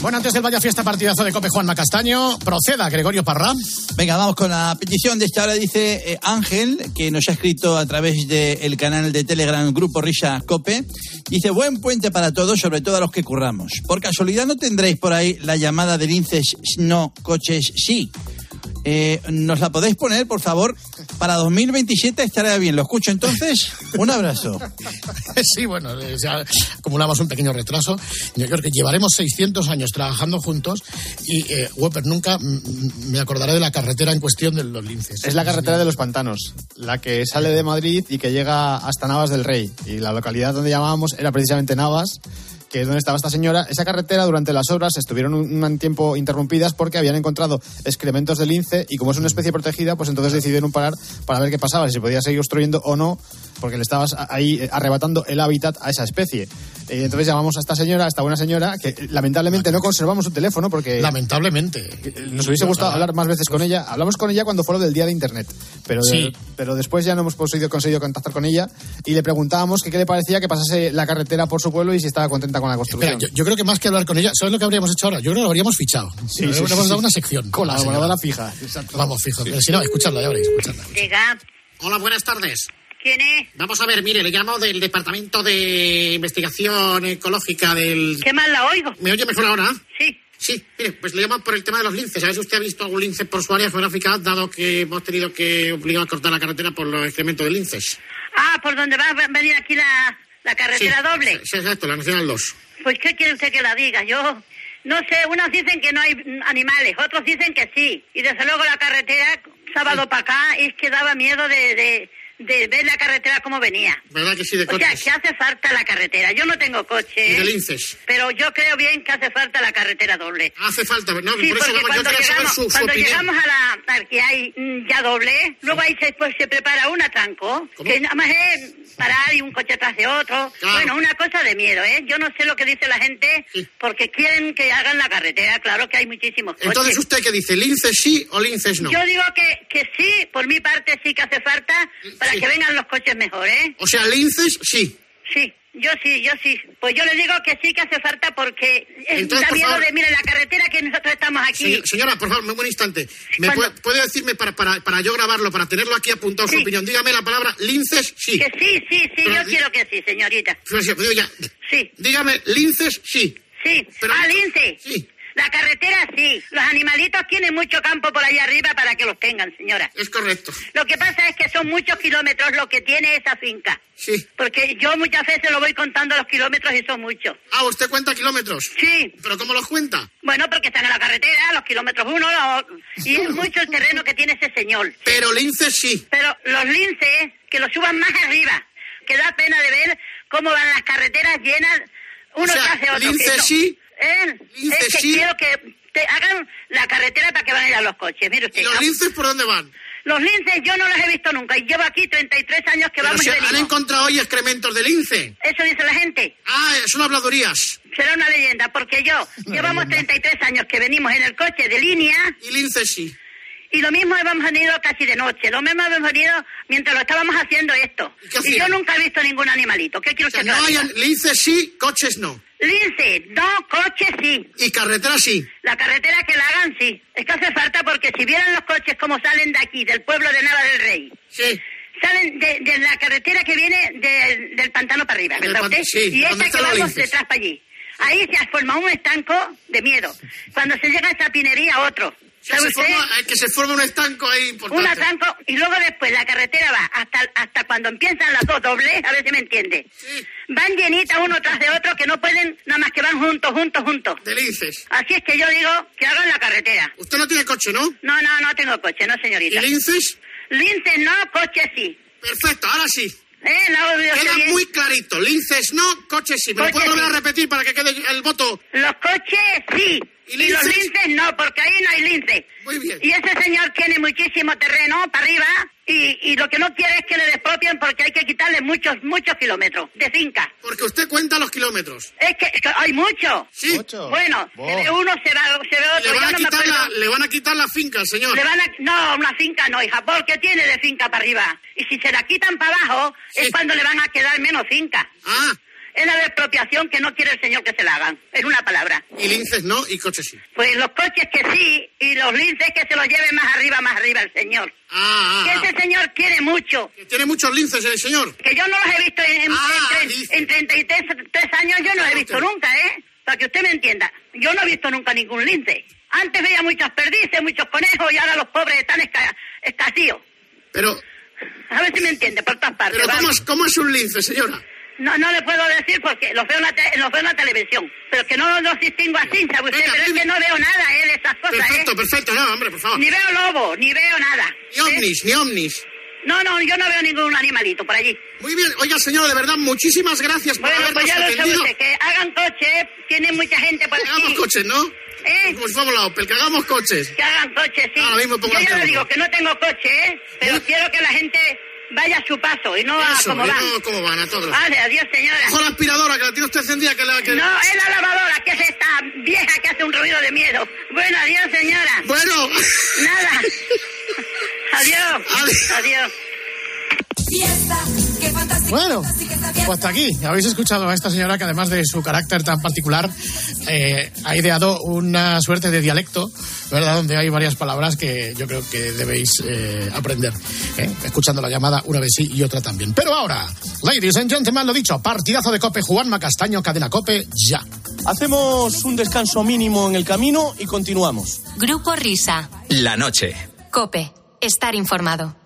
Bueno, antes del Vaya Fiesta partidazo de Cope Juanma Castaño, proceda Gregorio Parra. Venga, vamos con la petición de esta hora. Dice eh, Ángel, que nos ha escrito a través del canal de Telegram Grupo Risa Cope. Dice, buen puente para todos, sobre todo a los que curramos. Por casualidad, ¿no tendréis por ahí la llamada de linces no, coches sí? Eh, ¿Nos la podéis poner, por favor? Para 2027 estará bien. ¿Lo escucho entonces? Un abrazo. Sí, bueno, eh, ya acumulamos un pequeño retraso. Yo creo que llevaremos 600 años trabajando juntos y, eh, Wepper, nunca me acordaré de la carretera en cuestión de los linces. Es la carretera de los pantanos, la que sale de Madrid y que llega hasta Navas del Rey. Y la localidad donde llamábamos era precisamente Navas, que es donde estaba esta señora. Esa carretera durante las obras estuvieron un, un tiempo interrumpidas porque habían encontrado excrementos de lince y como es una especie protegida, pues entonces decidieron parar para ver qué pasaba, si se podía seguir construyendo o no, porque le estabas ahí eh, arrebatando el hábitat a esa especie. Eh, entonces llamamos a esta señora, a esta buena señora, que eh, lamentablemente no conservamos su teléfono porque... Lamentablemente. Nos hubiese gustado hablar más veces con ella. Hablamos con ella cuando fue lo del día de Internet, pero, Sí. pero después ya no hemos conseguido, conseguido contactar con ella y le preguntábamos que qué le parecía que pasase la carretera por su pueblo y si estaba contenta con la construcción. Espera, yo, yo creo que más que hablar con ella, ¿sabes lo que habríamos hecho ahora? Yo creo que lo habríamos fichado. Sí, sí, habríamos sí, dado una sección. Colaboradora fija. Vamos, fijo. Pero si no, escuchadla, ya veréis, escuchadla. Hola, buenas tardes. ¿Quién es? Vamos a ver, mire, le llamo del Departamento de Investigación Ecológica del... ¿Qué mal la oigo? ¿Me oye mejor ahora? Sí. Sí, mire, pues le llamo por el tema de los linces. A ver si usted ha visto algún lince por su área geográfica, dado que hemos tenido que obligar a cortar la carretera por los excrementos de linces. Ah, por donde va a venir aquí la, la carretera Sí, doble. Sí, exacto, la Nacional 2. Pues, ¿qué quiere usted que la diga? Yo no sé, unos dicen que no hay animales, otros dicen que sí. Y desde luego la carretera, sábado para acá, es que daba miedo de, de, de ver la carretera como venía. ¿Verdad que sí, de O sea, coches? que hace falta la carretera. Yo no tengo coche, ¿eh? linces. pero yo creo bien que hace falta la carretera doble. Hace falta, ¿no? Sí, por eso yo cuando saber llegamos, su, su cuando opinión. llegamos a la al que hay mm, ya doble, luego ahí se, pues, se prepara un atranco, que nada más es parar y un coche tras de otro. Bueno, una cosa de miedo, ¿eh? Yo no sé lo que dice la gente porque quieren que hagan la carretera, claro que hay muchísimos coches. Entonces, ¿usted qué dice? ¿Linces sí o linces no? Yo digo que, que sí, por mi parte sí que hace falta para que vengan los coches mejor, ¿eh? O sea, linces sí. Sí, yo sí, yo sí. Pues yo le digo que sí que hace falta porque es, Entonces, por miedo de, mira, la carretera que nosotros estamos aquí. Se- señora, por favor, un instante. ¿Me puede, puede decirme para, para, para yo grabarlo, para tenerlo aquí apuntado su opinión? Dígame la palabra linces sí. Que sí, sí, sí, Pero yo quiero que sí, señorita. Pues ya, Sí. Dígame linces sí. Sí. Pero- ah, lince. Sí. La carretera sí. Los animalitos tienen mucho campo por allá arriba para que los tengan, señora. Es correcto. Lo que pasa es que son muchos kilómetros lo que tiene esa finca. Sí. Porque yo muchas veces lo voy contando los kilómetros y son muchos. Ah, ¿usted cuenta kilómetros? Sí. ¿Pero cómo los cuenta? Bueno, porque están en la carretera, los kilómetros uno, los- y es mucho el terreno que tiene ese señor. Pero linces sí. Pero los linces, que los suban más arriba, que da pena de ver cómo van las carreteras llenas uno O sea, tras de otro. lince que no- sí, ¿Eh? lince es que sí. quiero que te hagan la carretera para que vayan a los coches. Mire usted. ¿Y los ¿no? linces por dónde van? Los linces yo no los he visto nunca y llevo aquí 33 años que Pero vamos si y han encontrado hoy excrementos de lince. Eso dice la gente. Ah, son habladurías. Será una leyenda, porque yo llevamos 33 años que venimos en el coche de línea Y linces sí. y lo mismo hemos venido casi de noche, lo mismo hemos venido mientras lo estábamos haciendo esto. qué Y yo nunca he visto ningún animalito. ¿Qué quiero O sea, que no hayan linces sí, coches no. Lince, no, coche sí. Y carretera sí. La carretera que la hagan sí. Es que hace falta porque si vieran los coches como salen de aquí, del pueblo de Nava del Rey. Sí. Salen de, de la carretera que viene de- del pantano para arriba, ¿verdad usted? sí, y esta que vamos detrás para allí. Ahí se forma un estanco de miedo. Cuando se llega a esa pinería, otro. ¿Sabe se usted? forma- que se forma un estanco ahí importante. Un estanco y luego después la carretera va hasta, hasta cuando empiezan las dos dobles, a ver si me entiende. Van llenitas uno tras de otro que no pueden, nada más que van juntos, juntos, juntos. De linces. Así es que yo digo que hagan la carretera. Usted no tiene coche, ¿no? No, no, no tengo coche, no señorita. ¿Y linces? Linces no, coche sí. Perfecto, ahora sí. ¿Eh? ¿La oído usted Queda bien? muy clarito. Linces no, coches sí. ¿Me lo puedo volver a repetir para que quede el voto? Los coches sí. ¿Y Y, los linces? linces no, porque ahí no hay lince. Muy bien. Y ese señor tiene muchísimo terreno para arriba y, y lo que no quiere es que le despropien porque hay que quitarle muchos, muchos kilómetros de finca. Porque usted cuenta los kilómetros. Es que, es que hay mucho. Sí. Bueno, se ve uno, se, va, se ve otro. Le van, a no quitar la, le van a quitar la finca al señor. Le van a, no, una finca no, hija, porque tiene de finca para arriba. Y si se la quitan para abajo, es cuando le van a quedar menos finca. Ah. Es la expropiación que no quiere el señor que se la hagan. Es una palabra. Y linces no, y coches sí. Pues los coches que sí, y los linces que se los lleve más arriba, más arriba el señor. Ah, que ese señor quiere mucho. Tiene muchos linces el señor. Que yo no los he visto en, en, Ah, en tre- en 33 tres años, yo no he visto nunca, ¿eh? Para que usted me entienda. Yo no he visto nunca ningún lince. Antes veía muchas perdices, muchos conejos, y ahora los pobres están esca escasíos. Pero, A ver si me entiende, por todas partes. pero ¿cómo es, ¿cómo es un lince, señora? No, no le puedo decir porque los veo en la, te- los veo en la televisión. Pero que no los distingo así, ¿sabe usted? Pero es que no veo nada, ¿eh? De esas cosas, Perfecto, ¿eh? perfecto. No, hombre, por favor. Ni veo lobo, ni veo nada. Ni ovnis, ni ovnis. No, no, yo no veo ningún animalito por allí. Muy bien. Oiga, señora, de verdad, muchísimas gracias por Bueno, habernos pues ya lo sabe atendido. usted, que hagan coche, tiene mucha gente por aquí. Hagamos coches, ¿no? ¿Eh? Si fuéramos la Opel, que hagamos coches. Que hagan coche, sí. Ahora mismo pongo yo ya le digo que no tengo coche, ¿eh? Pero quiero que la gente vaya a su paso y no a Eso, como y van. no como van a todos. Vale, adiós, señora. Ojo la aspiradora, que la tiene usted encendida, que la... Que... No, es la lavadora, que es esta vieja que hace un ruido de miedo. Bueno, adiós, señora. Bueno. Nada. adiós. Adiós. Bueno, pues hasta aquí. Habéis escuchado a esta señora que además de su carácter tan particular, eh, ha ideado una suerte de dialecto, ¿verdad? Donde hay varias palabras que yo creo que debéis eh, aprender, ¿eh? escuchando la llamada una vez sí y otra también. Pero ahora, ladies and gentlemen, lo dicho, partidazo de Cope, Juanma Castaño, cadena Cope, ya. Hacemos un descanso mínimo en el camino y continuamos. Grupo Risa. La noche. Cope. Estar informado.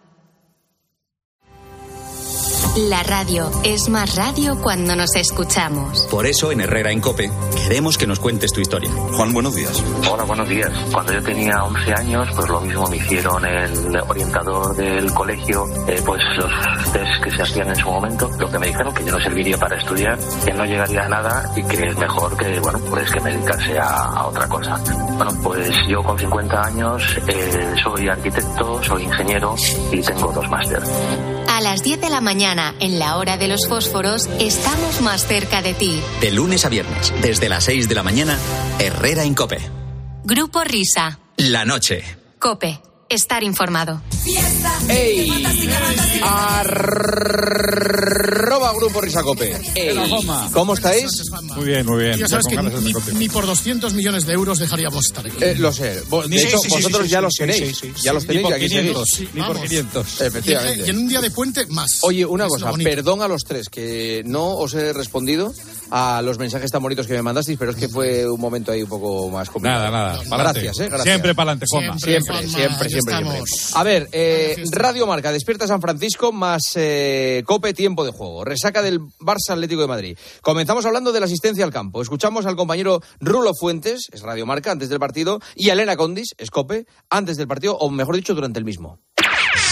La radio es más radio cuando nos escuchamos. Por eso en Herrera en Cope queremos que nos cuentes tu historia. Juan, buenos días. Hola, buenos días. Cuando yo tenía 11 años, pues lo mismo me hicieron el orientador del colegio, eh, pues los test que se hacían en su momento, lo que me dijeron que yo no serviría para estudiar, que no llegaría a nada y que es mejor que, bueno, pues que me dedicase a, a otra cosa. Bueno, pues yo con 50 años eh, soy arquitecto, soy ingeniero y tengo dos máster. A las 10 de la mañana, en la hora de los fósforos, estamos más cerca de ti. De lunes a viernes, desde las 6 de la mañana, Herrera en Cope. Grupo Risa. La noche. Cope. Estar informado. ¡Ey! Arroba Grupo Risacope. Ey, ¿Cómo estáis? Muy bien, muy bien. Ya sabes que ni, ni por 200 millones de euros dejaríamos estar aquí. Eh, lo sé. Vos- De hecho, sí, sí, vosotros sí, ya sí, los tenéis. sí, sí, Ya sí. los Ni tenéis por y aquí 500, seguís. ni por Vamos. 500. Efectivamente. Y en un día de puente, más. Oye, una Es cosa, perdón a los tres, que no os he respondido a los mensajes tan bonitos que me mandasteis, pero es que fue un momento ahí un poco más complicado. Nada, nada. pa'lante. Gracias, eh, gracias. Siempre para adelante, Juanma. Siempre, Juanma, siempre, siempre, siempre. A ver, eh, Radio Marca, despierta San Francisco más eh, Cope, tiempo de juego. Resaca del Barça Atlético de Madrid. Comenzamos hablando de la asistencia al campo. Escuchamos al compañero Rulo Fuentes, es Radio Marca, antes del partido, y a Elena Condis, es Cope, antes del partido, o mejor dicho, durante el mismo.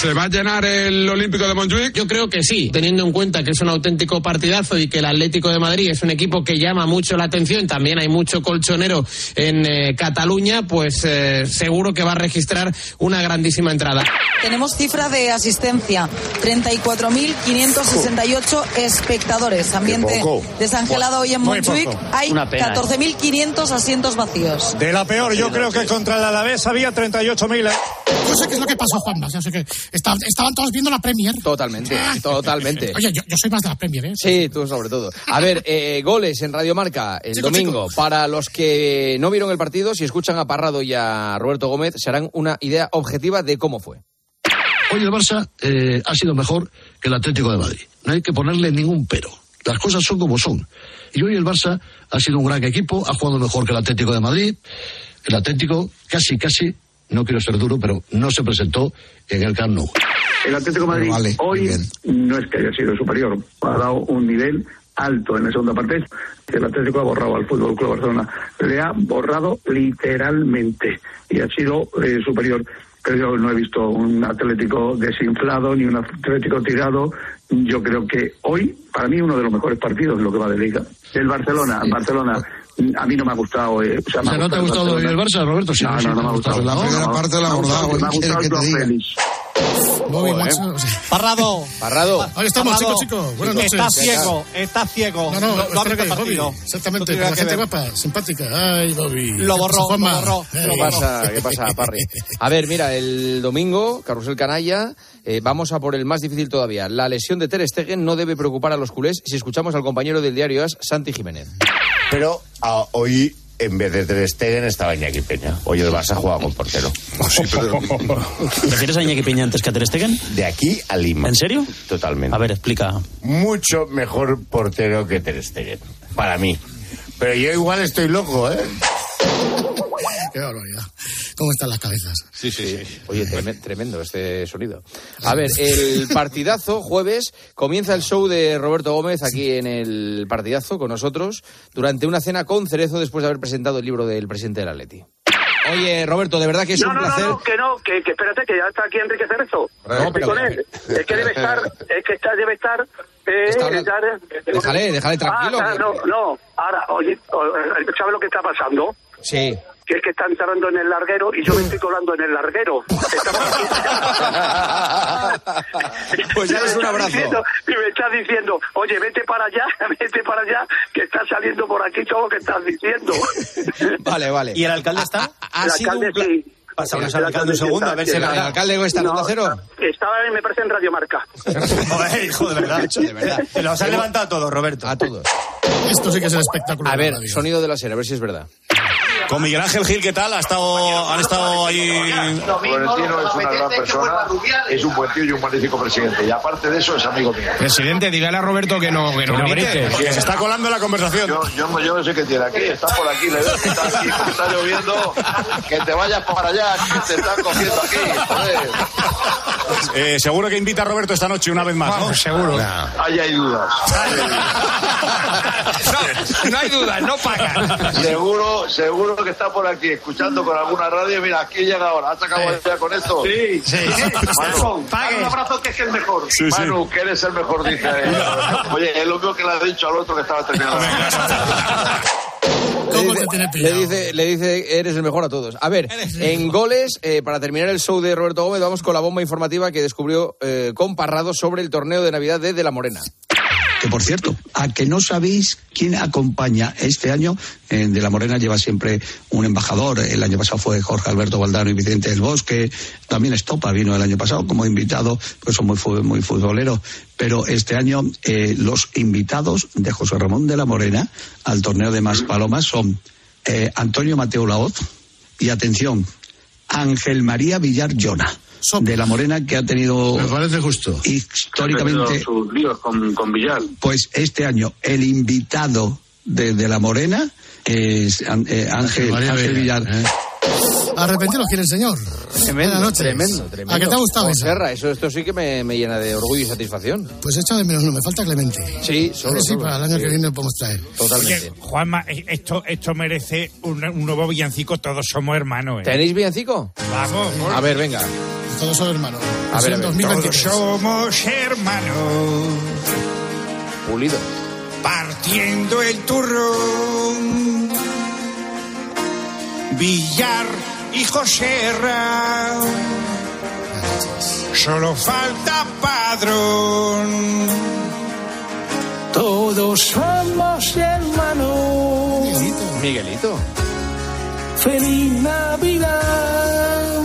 ¿Se va a llenar el Olímpico de Montjuic? Yo creo que sí, teniendo en cuenta que es un auténtico partidazo y que el Atlético de Madrid es un equipo que llama mucho la atención, también hay mucho colchonero en eh, Cataluña, pues eh, seguro que va a registrar una grandísima entrada. Tenemos cifra de asistencia, 34.568 espectadores. Ambiente desangelado hoy en Montjuic. Hay Una pena, ¿eh? 14.500 asientos vacíos. De la peor, yo creo que contra el Alavés había 38.000. ¿eh? No sé qué es lo que pasó, Juanma. Ya sé que esta- estaban todos viendo la Premier. Totalmente, totalmente. Oye, yo, yo soy más de la Premier, ¿eh? Sí, tú sobre todo. A ver, eh, goles en Radio Marca el domingo. Para los que no vieron el partido, si escuchan a Parrado y a Roberto Gómez, se harán una idea objetiva de cómo fue. Hoy el Barça eh, ha sido mejor que el Atlético de Madrid. No hay que ponerle ningún pero. Las cosas son como son. Y hoy el Barça ha sido un gran equipo, ha jugado mejor que el Atlético de Madrid. El Atlético casi, casi, no quiero ser duro, pero no se presentó en el Camp Nou. El Atlético de Madrid Vale, hoy no es que haya sido superior, ha dado un nivel alto en la segunda parte. El Atlético ha borrado al Fútbol Club Barcelona, le ha borrado literalmente y ha sido eh, superior. Pero yo no he visto un Atlético desinflado ni un Atlético tirado. Yo creo que hoy, para mí, uno de los mejores partidos de lo que va de liga. El Barcelona, Barcelona. A mí no me ha gustado. eh, o sea, me O sea, ¿no te ha el gustado el Barça, Roberto? Sí, no, sí, no, no me ha gustado. La primera parte la ha me ha gustado, ¿eh? Me ha ¿Qué gustado quieres que te Joao diga? Félix. Bobby, Joder. macho, o sea, Parrado. Parrado. Ahí estamos, Parrado. chicos, chicos. Buenas noches. Está ciego, está ciego. No, no, que el partido. Bobby. Exactamente, No con la gente ver. guapa, simpática. Ay, Bobby. Lo ¿Qué pasa, borró, lo borró, ¿Qué pasa, ¿Qué pasa, Parry? A ver, mira, el domingo, Carrusel Canalla, eh, vamos a por el más difícil todavía. La lesión de Ter Stegen no debe preocupar a los culés si escuchamos al compañero del diario AS, Santi Jiménez. Pero ah, hoy, en vez de Ter Stegen, estaba Iñaki Peña. Hoy el Barça juega con portero. ¿Prefieres a Iñaki Peña antes que a Ter Stegen? De aquí a Lima. ¿En serio? Totalmente. A ver, explica. Mucho mejor portero que Ter Stegen. Para mí. Pero yo igual estoy loco, ¿eh? Qué barbaridad. ¿Cómo están las cabezas? Sí, sí, sí. Oye, treme- tremendo este sonido. A ver, el partidazo, jueves, comienza el show de Roberto Gómez aquí en el partidazo con nosotros durante una cena con Cerezo después de haber presentado el libro del presidente del Atleti. Oye, Roberto, de verdad que es no, un no, placer. no, no, que no, que, que espérate, que ya está aquí Enrique Cerezo. No, pero- con él. Es que debe estar, es que está, debe estar. Eh, Déjale, déjale tranquilo, Ah, no, no, ahora, oye, ¿sabes lo que está pasando? Sí. Que es que está entrando en el larguero y yo me estoy colando en el larguero. Pues ya Y me es un abrazo. diciendo- y me está diciendo, oye, vete para allá, vete para allá, que está saliendo por aquí todo lo que estás diciendo. Vale, vale. ¿Y el alcalde está? Ha el sido un alcalde pla- sí. Pasamos al alcalde un segundo, a ver si. ¿El alcalde está en Cero? Estaba, me parece, en Radio Marca. Joder, hijo, de verdad. De verdad. Te los han levantado a todos, Roberto. A todos. Esto sí que es el espectáculo. A ver, sonido de la serie, a ver si es verdad. Con Miguel Ángel Gil, ¿qué tal? Ha estado, han estado ahí. Florentino es una gran persona, es un buen tío y un magnífico presidente. Y aparte de eso, es amigo mío. Presidente, dígale a Roberto que no, que no, grite. Que se está colando la conversación. Yo, yo, no- yo no sé qué tiene aquí, está por aquí, le veo que está aquí, como está lloviendo, que te vayas para allá, que te están cogiendo aquí, joder. Eh, seguro que invita a Roberto esta noche una vez más, ¿no? seguro. Ahí hay dudas. No, no hay dudas, no pagan. Seguro, seguro que está por aquí, escuchando con alguna radio. Mira, aquí llega ahora. ¿Has acabado ya con esto? Sí, sí. Manu, dale un abrazo que es el mejor. Sí, sí. Manu, que eres el mejor, dice. Oye, es lo mismo que le has dicho al otro que estaba terminando. ¿Cómo le, te dice, tiene le dice, le dice, eres el mejor a todos. A ver, en goles, eh, para terminar el show de Roberto Gómez, vamos con la bomba informativa que descubrió eh, con Parrado sobre el torneo de Navidad de De La Morena. Por cierto, a que no sabéis quién acompaña este año, eh, de la Morena lleva siempre un embajador. El año pasado fue Jorge Alberto Valdano y Vicente del Bosque. También Estopa vino el año pasado como invitado, pues son muy, muy futboleros. Pero este año eh, los invitados de José Ramón de la Morena al torneo de Más Palomas son eh, Antonio Mateo Laoz y atención, Ángel María Villar Llona. De la Morena que ha tenido. Me parece justo. Históricamente. sus líos con, con Villar. Pues este año el invitado de, de la Morena es eh, Ángel, Ángel Villar, Villar. Arrepentiros quiere el señor. Tremendo, noches. tremendo, tremendo. ¿A qué te ha gustado José esa? Ra, eso esto sí que me, me llena de orgullo y satisfacción. Pues echa de menos, no me falta Clemente. Sí, solo, ver si solo, para el año sí. que viene lo podemos traer. Totalmente. Oye, Juanma, eh, esto, esto merece un, un nuevo villancico, todos somos hermanos. ¿eh? ¿Tenéis villancico? Vamos, A ver, venga. Todos son hermanos. A ver, a en ver. 2023. Todos somos hermanos. Pulido. Partiendo el turrón. Villar y Joserra. Solo falta padrón. Todos somos hermanos. Miguelito. Feliz Navidad.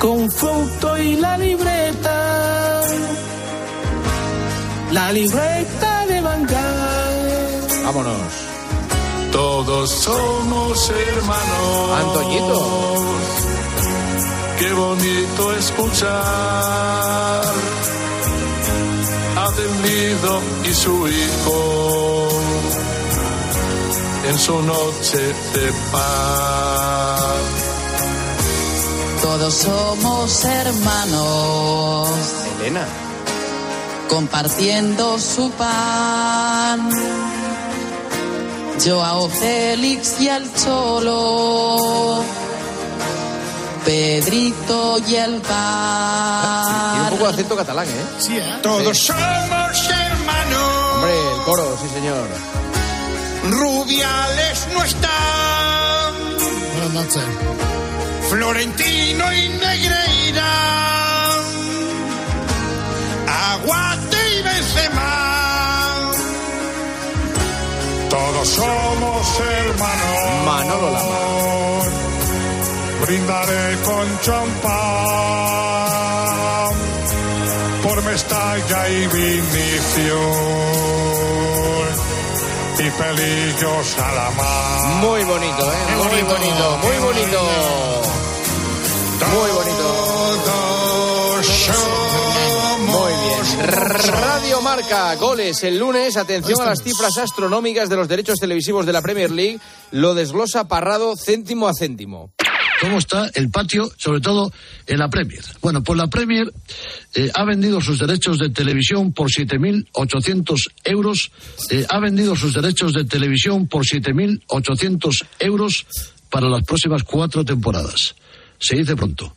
Con fruto y la libreta. La libreta de Bangal. Vámonos. Todos somos hermanos. Antoñito. Qué bonito escuchar. Atendido y su hijo en su noche de paz. Todos somos hermanos, Elena. compartiendo su pan. Joao Félix y el Cholo, Pedrito y el Tiene un Bar. poco de acento catalán, ¿eh? Sí, ¿eh? Todos somos hermanos. Hombre, el coro, sí, señor. Rubiales no están. Buenas noches. Florentino y Negreira. Aguate y Benzema. Todos somos hermanos. Manolo Lama. Brindaré con champán por Mestalla y Vinicio y pelillos a la mar. Muy bonito, ¿eh? Muy bonito, bonito, muy bonito. Muy bonito. Muy bien. Radio Marca, goles el lunes. Atención a las cifras astronómicas de los derechos televisivos de la Premier League. Lo desglosa Parrado céntimo a céntimo. cómo está el patio, sobre todo en la Premier. Bueno, pues la Premier eh, ha vendido sus derechos de televisión por 7.800 euros, eh, ha vendido sus derechos de televisión por 7.800 euros para las próximas cuatro temporadas. Se dice pronto.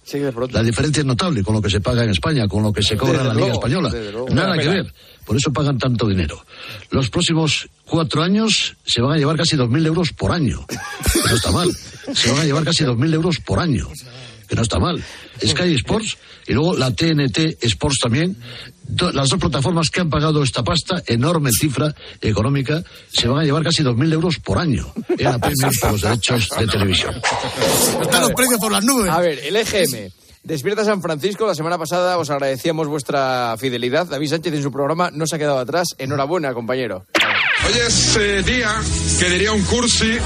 La diferencia es notable con lo que se paga en España, con lo que se cobra en la Liga luego, Española. Nada que ver. Por eso pagan tanto dinero. Los próximos cuatro años se van a llevar casi 2.000 euros por año. Que no está mal. Se van a llevar casi 2.000 euros por año. Que no está mal. Sky Sports y luego la TNT Sports también. Las dos plataformas que han pagado esta pasta, enorme cifra económica, se van a llevar casi 2.000 euros por año en la por los derechos de televisión. Están los precios por las nubes. A ver, el EGM. Despierta San Francisco. La semana pasada os agradecíamos vuestra fidelidad. David Sánchez en su programa no se ha quedado atrás. Enhorabuena, compañero. Hoy es eh, día, que diría un cursi,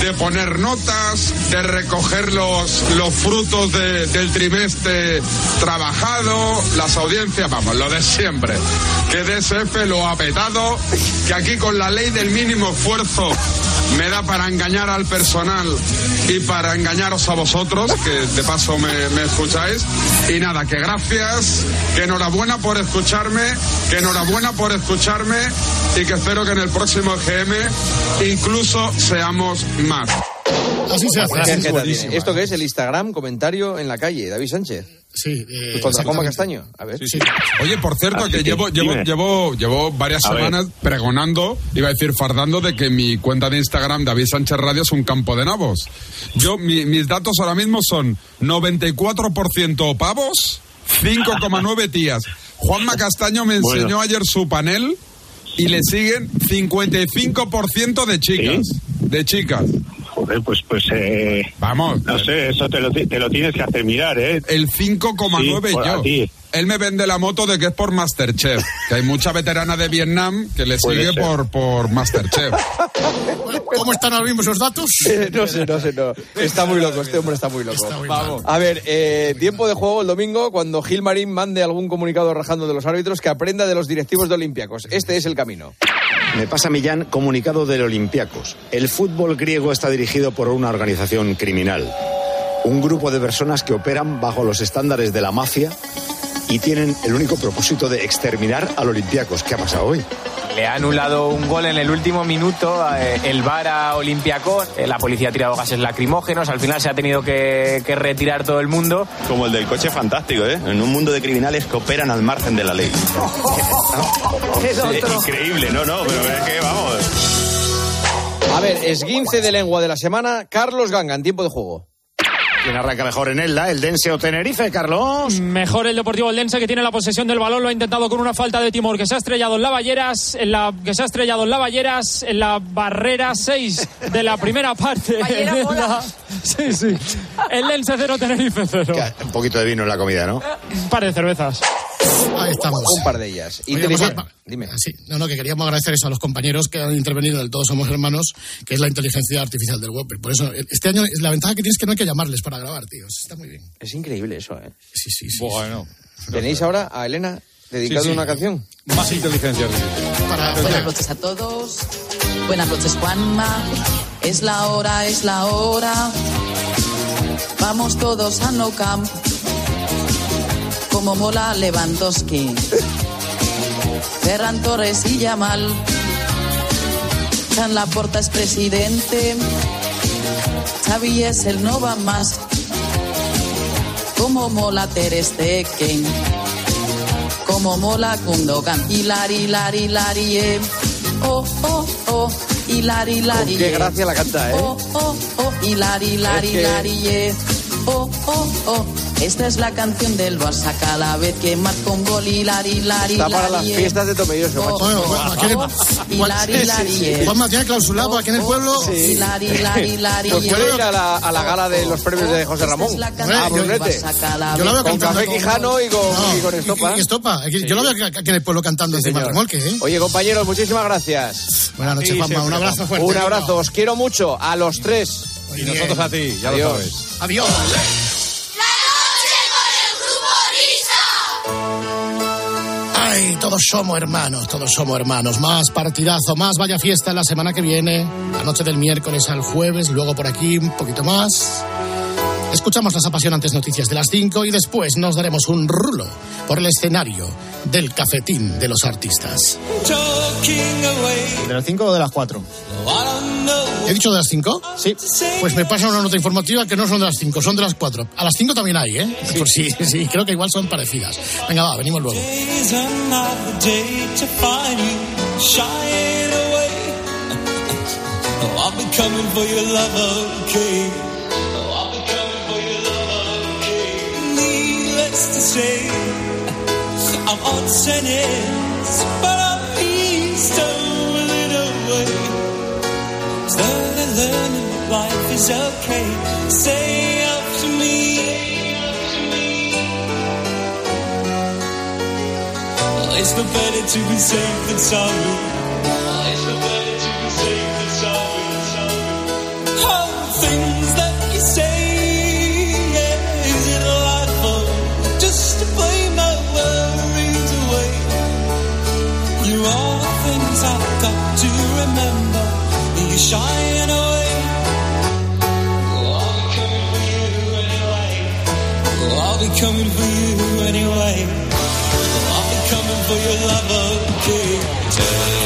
de poner notas, de recoger los, los frutos de- del trimestre trabajado, las audiencias, vamos, lo de siempre. Que DSF lo ha petado, que aquí con la ley del mínimo esfuerzo me da para engañar al personal y para engañaros a vosotros, que de paso me, escucháis. Y nada, que gracias, que enhorabuena por escucharme, que enhorabuena por escucharme y que espero que en el próximo EGM incluso seamos más. Así se hace. ¿Qué así agenda se tiene? hace. ¿Esto qué es? El Instagram, comentario en la calle. David Sánchez. Sí. eh, Contra Juanma exactamente. Castaño. A ver. Oye, por cierto, Así que, que, llevo, llevo, llevo, llevo varias A ver. semanas pregonando, iba a decir fardando, de que mi cuenta de Instagram, David Sánchez Radio, es un campo de nabos. Yo, mi- mis datos ahora mismo son 94% pavos, 5,9 tías. Juanma Castaño me Bueno. enseñó ayer su panel y le siguen 55% de chicas. De chicas. Joder, pues, pues, eh, Vamos. no sé, eso te lo, te lo tienes que hacer mirar, ¿eh? El 5,9 Sí, yo. Él me vende la moto de que es por Masterchef. Que hay mucha veterana de Vietnam que le Puede sigue ser. por, por Masterchef. ¿Cómo están ahora mismo esos datos? no sé, no sé, no. Está muy loco, este hombre está muy loco. muy Vamos. A ver, eh, tiempo de juego el domingo cuando Gil Marín mande algún comunicado rajando de los árbitros que aprenda de los directivos de Olympiacos. Este es el camino. Me pasa Millán, comunicado del Olympiacos. El fútbol griego está dirigido por una organización criminal. Un grupo de personas que operan bajo los estándares de la mafia y tienen el único propósito de exterminar al Olympiacos. ¿Qué ha pasado hoy? Le ha anulado un gol en el último minuto, eh, el VAR a Olympiacos, eh, la policía ha tirado gases lacrimógenos, al final se ha tenido que, que retirar todo el mundo. Como el del coche fantástico, ¿eh? En un mundo de criminales que operan al margen de la ley. Es increíble, no, no, pero es que vamos. A ver, esguince de lengua de la semana, Carlos Ganga, en tiempo de juego. ¿Quién arranca mejor en Elda? ¿El Dense o Tenerife, Carlos? Mejor el Deportivo Eldense que tiene la posesión del balón, lo ha intentado con una falta de timor que se ha estrellado en la Balleras, en la que se ha estrellado en la Balleras, en la barrera 6 de la primera parte. La- Sí, sí. Eldense 0, Tenerife 0. Un poquito de vino en la comida, ¿no? Un par de cervezas. Ahí estamos. Un par de ellas. Oye, Inteligente. pues, Dime. Sí, no, no, que queríamos agradecer eso a los compañeros que han intervenido en el Todos Somos Hermanos, que es la inteligencia artificial del web. Por eso, este año, la ventaja que tienes es que no hay que llamarles para grabar, tíos. Está muy bien. Es increíble eso, ¿eh? Sí, sí, sí. Bueno. ¿Tenéis ahora a Elena dedicando Sí, sí. una canción? Más inteligencia. Buenas noches a todos. Buenas noches, Juanma. Es la hora, es la hora. Vamos todos a No Camp. Como mola Lewandowski. Ferran Torres y Yamal. Chan Laporta es presidente. Xavi es el no va más. Como mola Ter Stegen. Como mola Gundogan. Hilari, hilari, hilari, eh. Oh, oh, oh. Hilari, hilari, Con qué eh. gracia la canta, ¿eh? Oh, oh, oh. Hilari, hilari, hilari, eh. Oh, oh, oh. Esta es la canción del Barça cada vez que marca un gol. Hilari, hilari, Está para las eh. fiestas de Tomelloso, macho. Bueno, bueno, aquí en el- eh. Juanma tiene clausulado aquí en el pueblo. Sí. Hilari, hilari, Pues eh. puede ir a la, a la gala de los premios de José Ramón. la A canción Brunete. del Barça cada Yo la veo Con cantando café Quijano y con, No, y con estopa. y- y estopa. Aquí- Yo lo veo aquí en el pueblo cantando encima del remolque, ¿eh? Oye, compañeros, muchísimas gracias. Buenas noches, Juanma. Un abrazo fuerte. Un abrazo, os quiero mucho, a los tres. Y nosotros a ti, ya lo sabes. Adiós. Ay, todos somos hermanos, todos somos hermanos. Más partidazo, más vaya fiesta la semana que viene. La noche del miércoles al jueves, luego por aquí un poquito más. Escuchamos las apasionantes noticias de las 5 y después nos daremos un rulo por el escenario del cafetín de los artistas. ¿De las 5 o de las 4? ¿He dicho de las 5? Sí. Pues me pasa una nota informativa que no son de las 5, son de las 4. A las 5 también hay, ¿eh? Por sí, sí, creo que igual son parecidas. Venga, va, venimos luego. Today's another day to find you shying away. Oh, I'll be coming for your love, okay? Oh, I'll be coming for your love, okay? Needless to say, I'm on tennis, but I'm east a little way. Slowly learning life is okay. Say up to me. It's no better to be safe than sorry. Better to be safe than sorry. All the things that you say, Away. I'll be coming for you anyway. I'll be coming for you anyway. I'll be coming for your love, okay?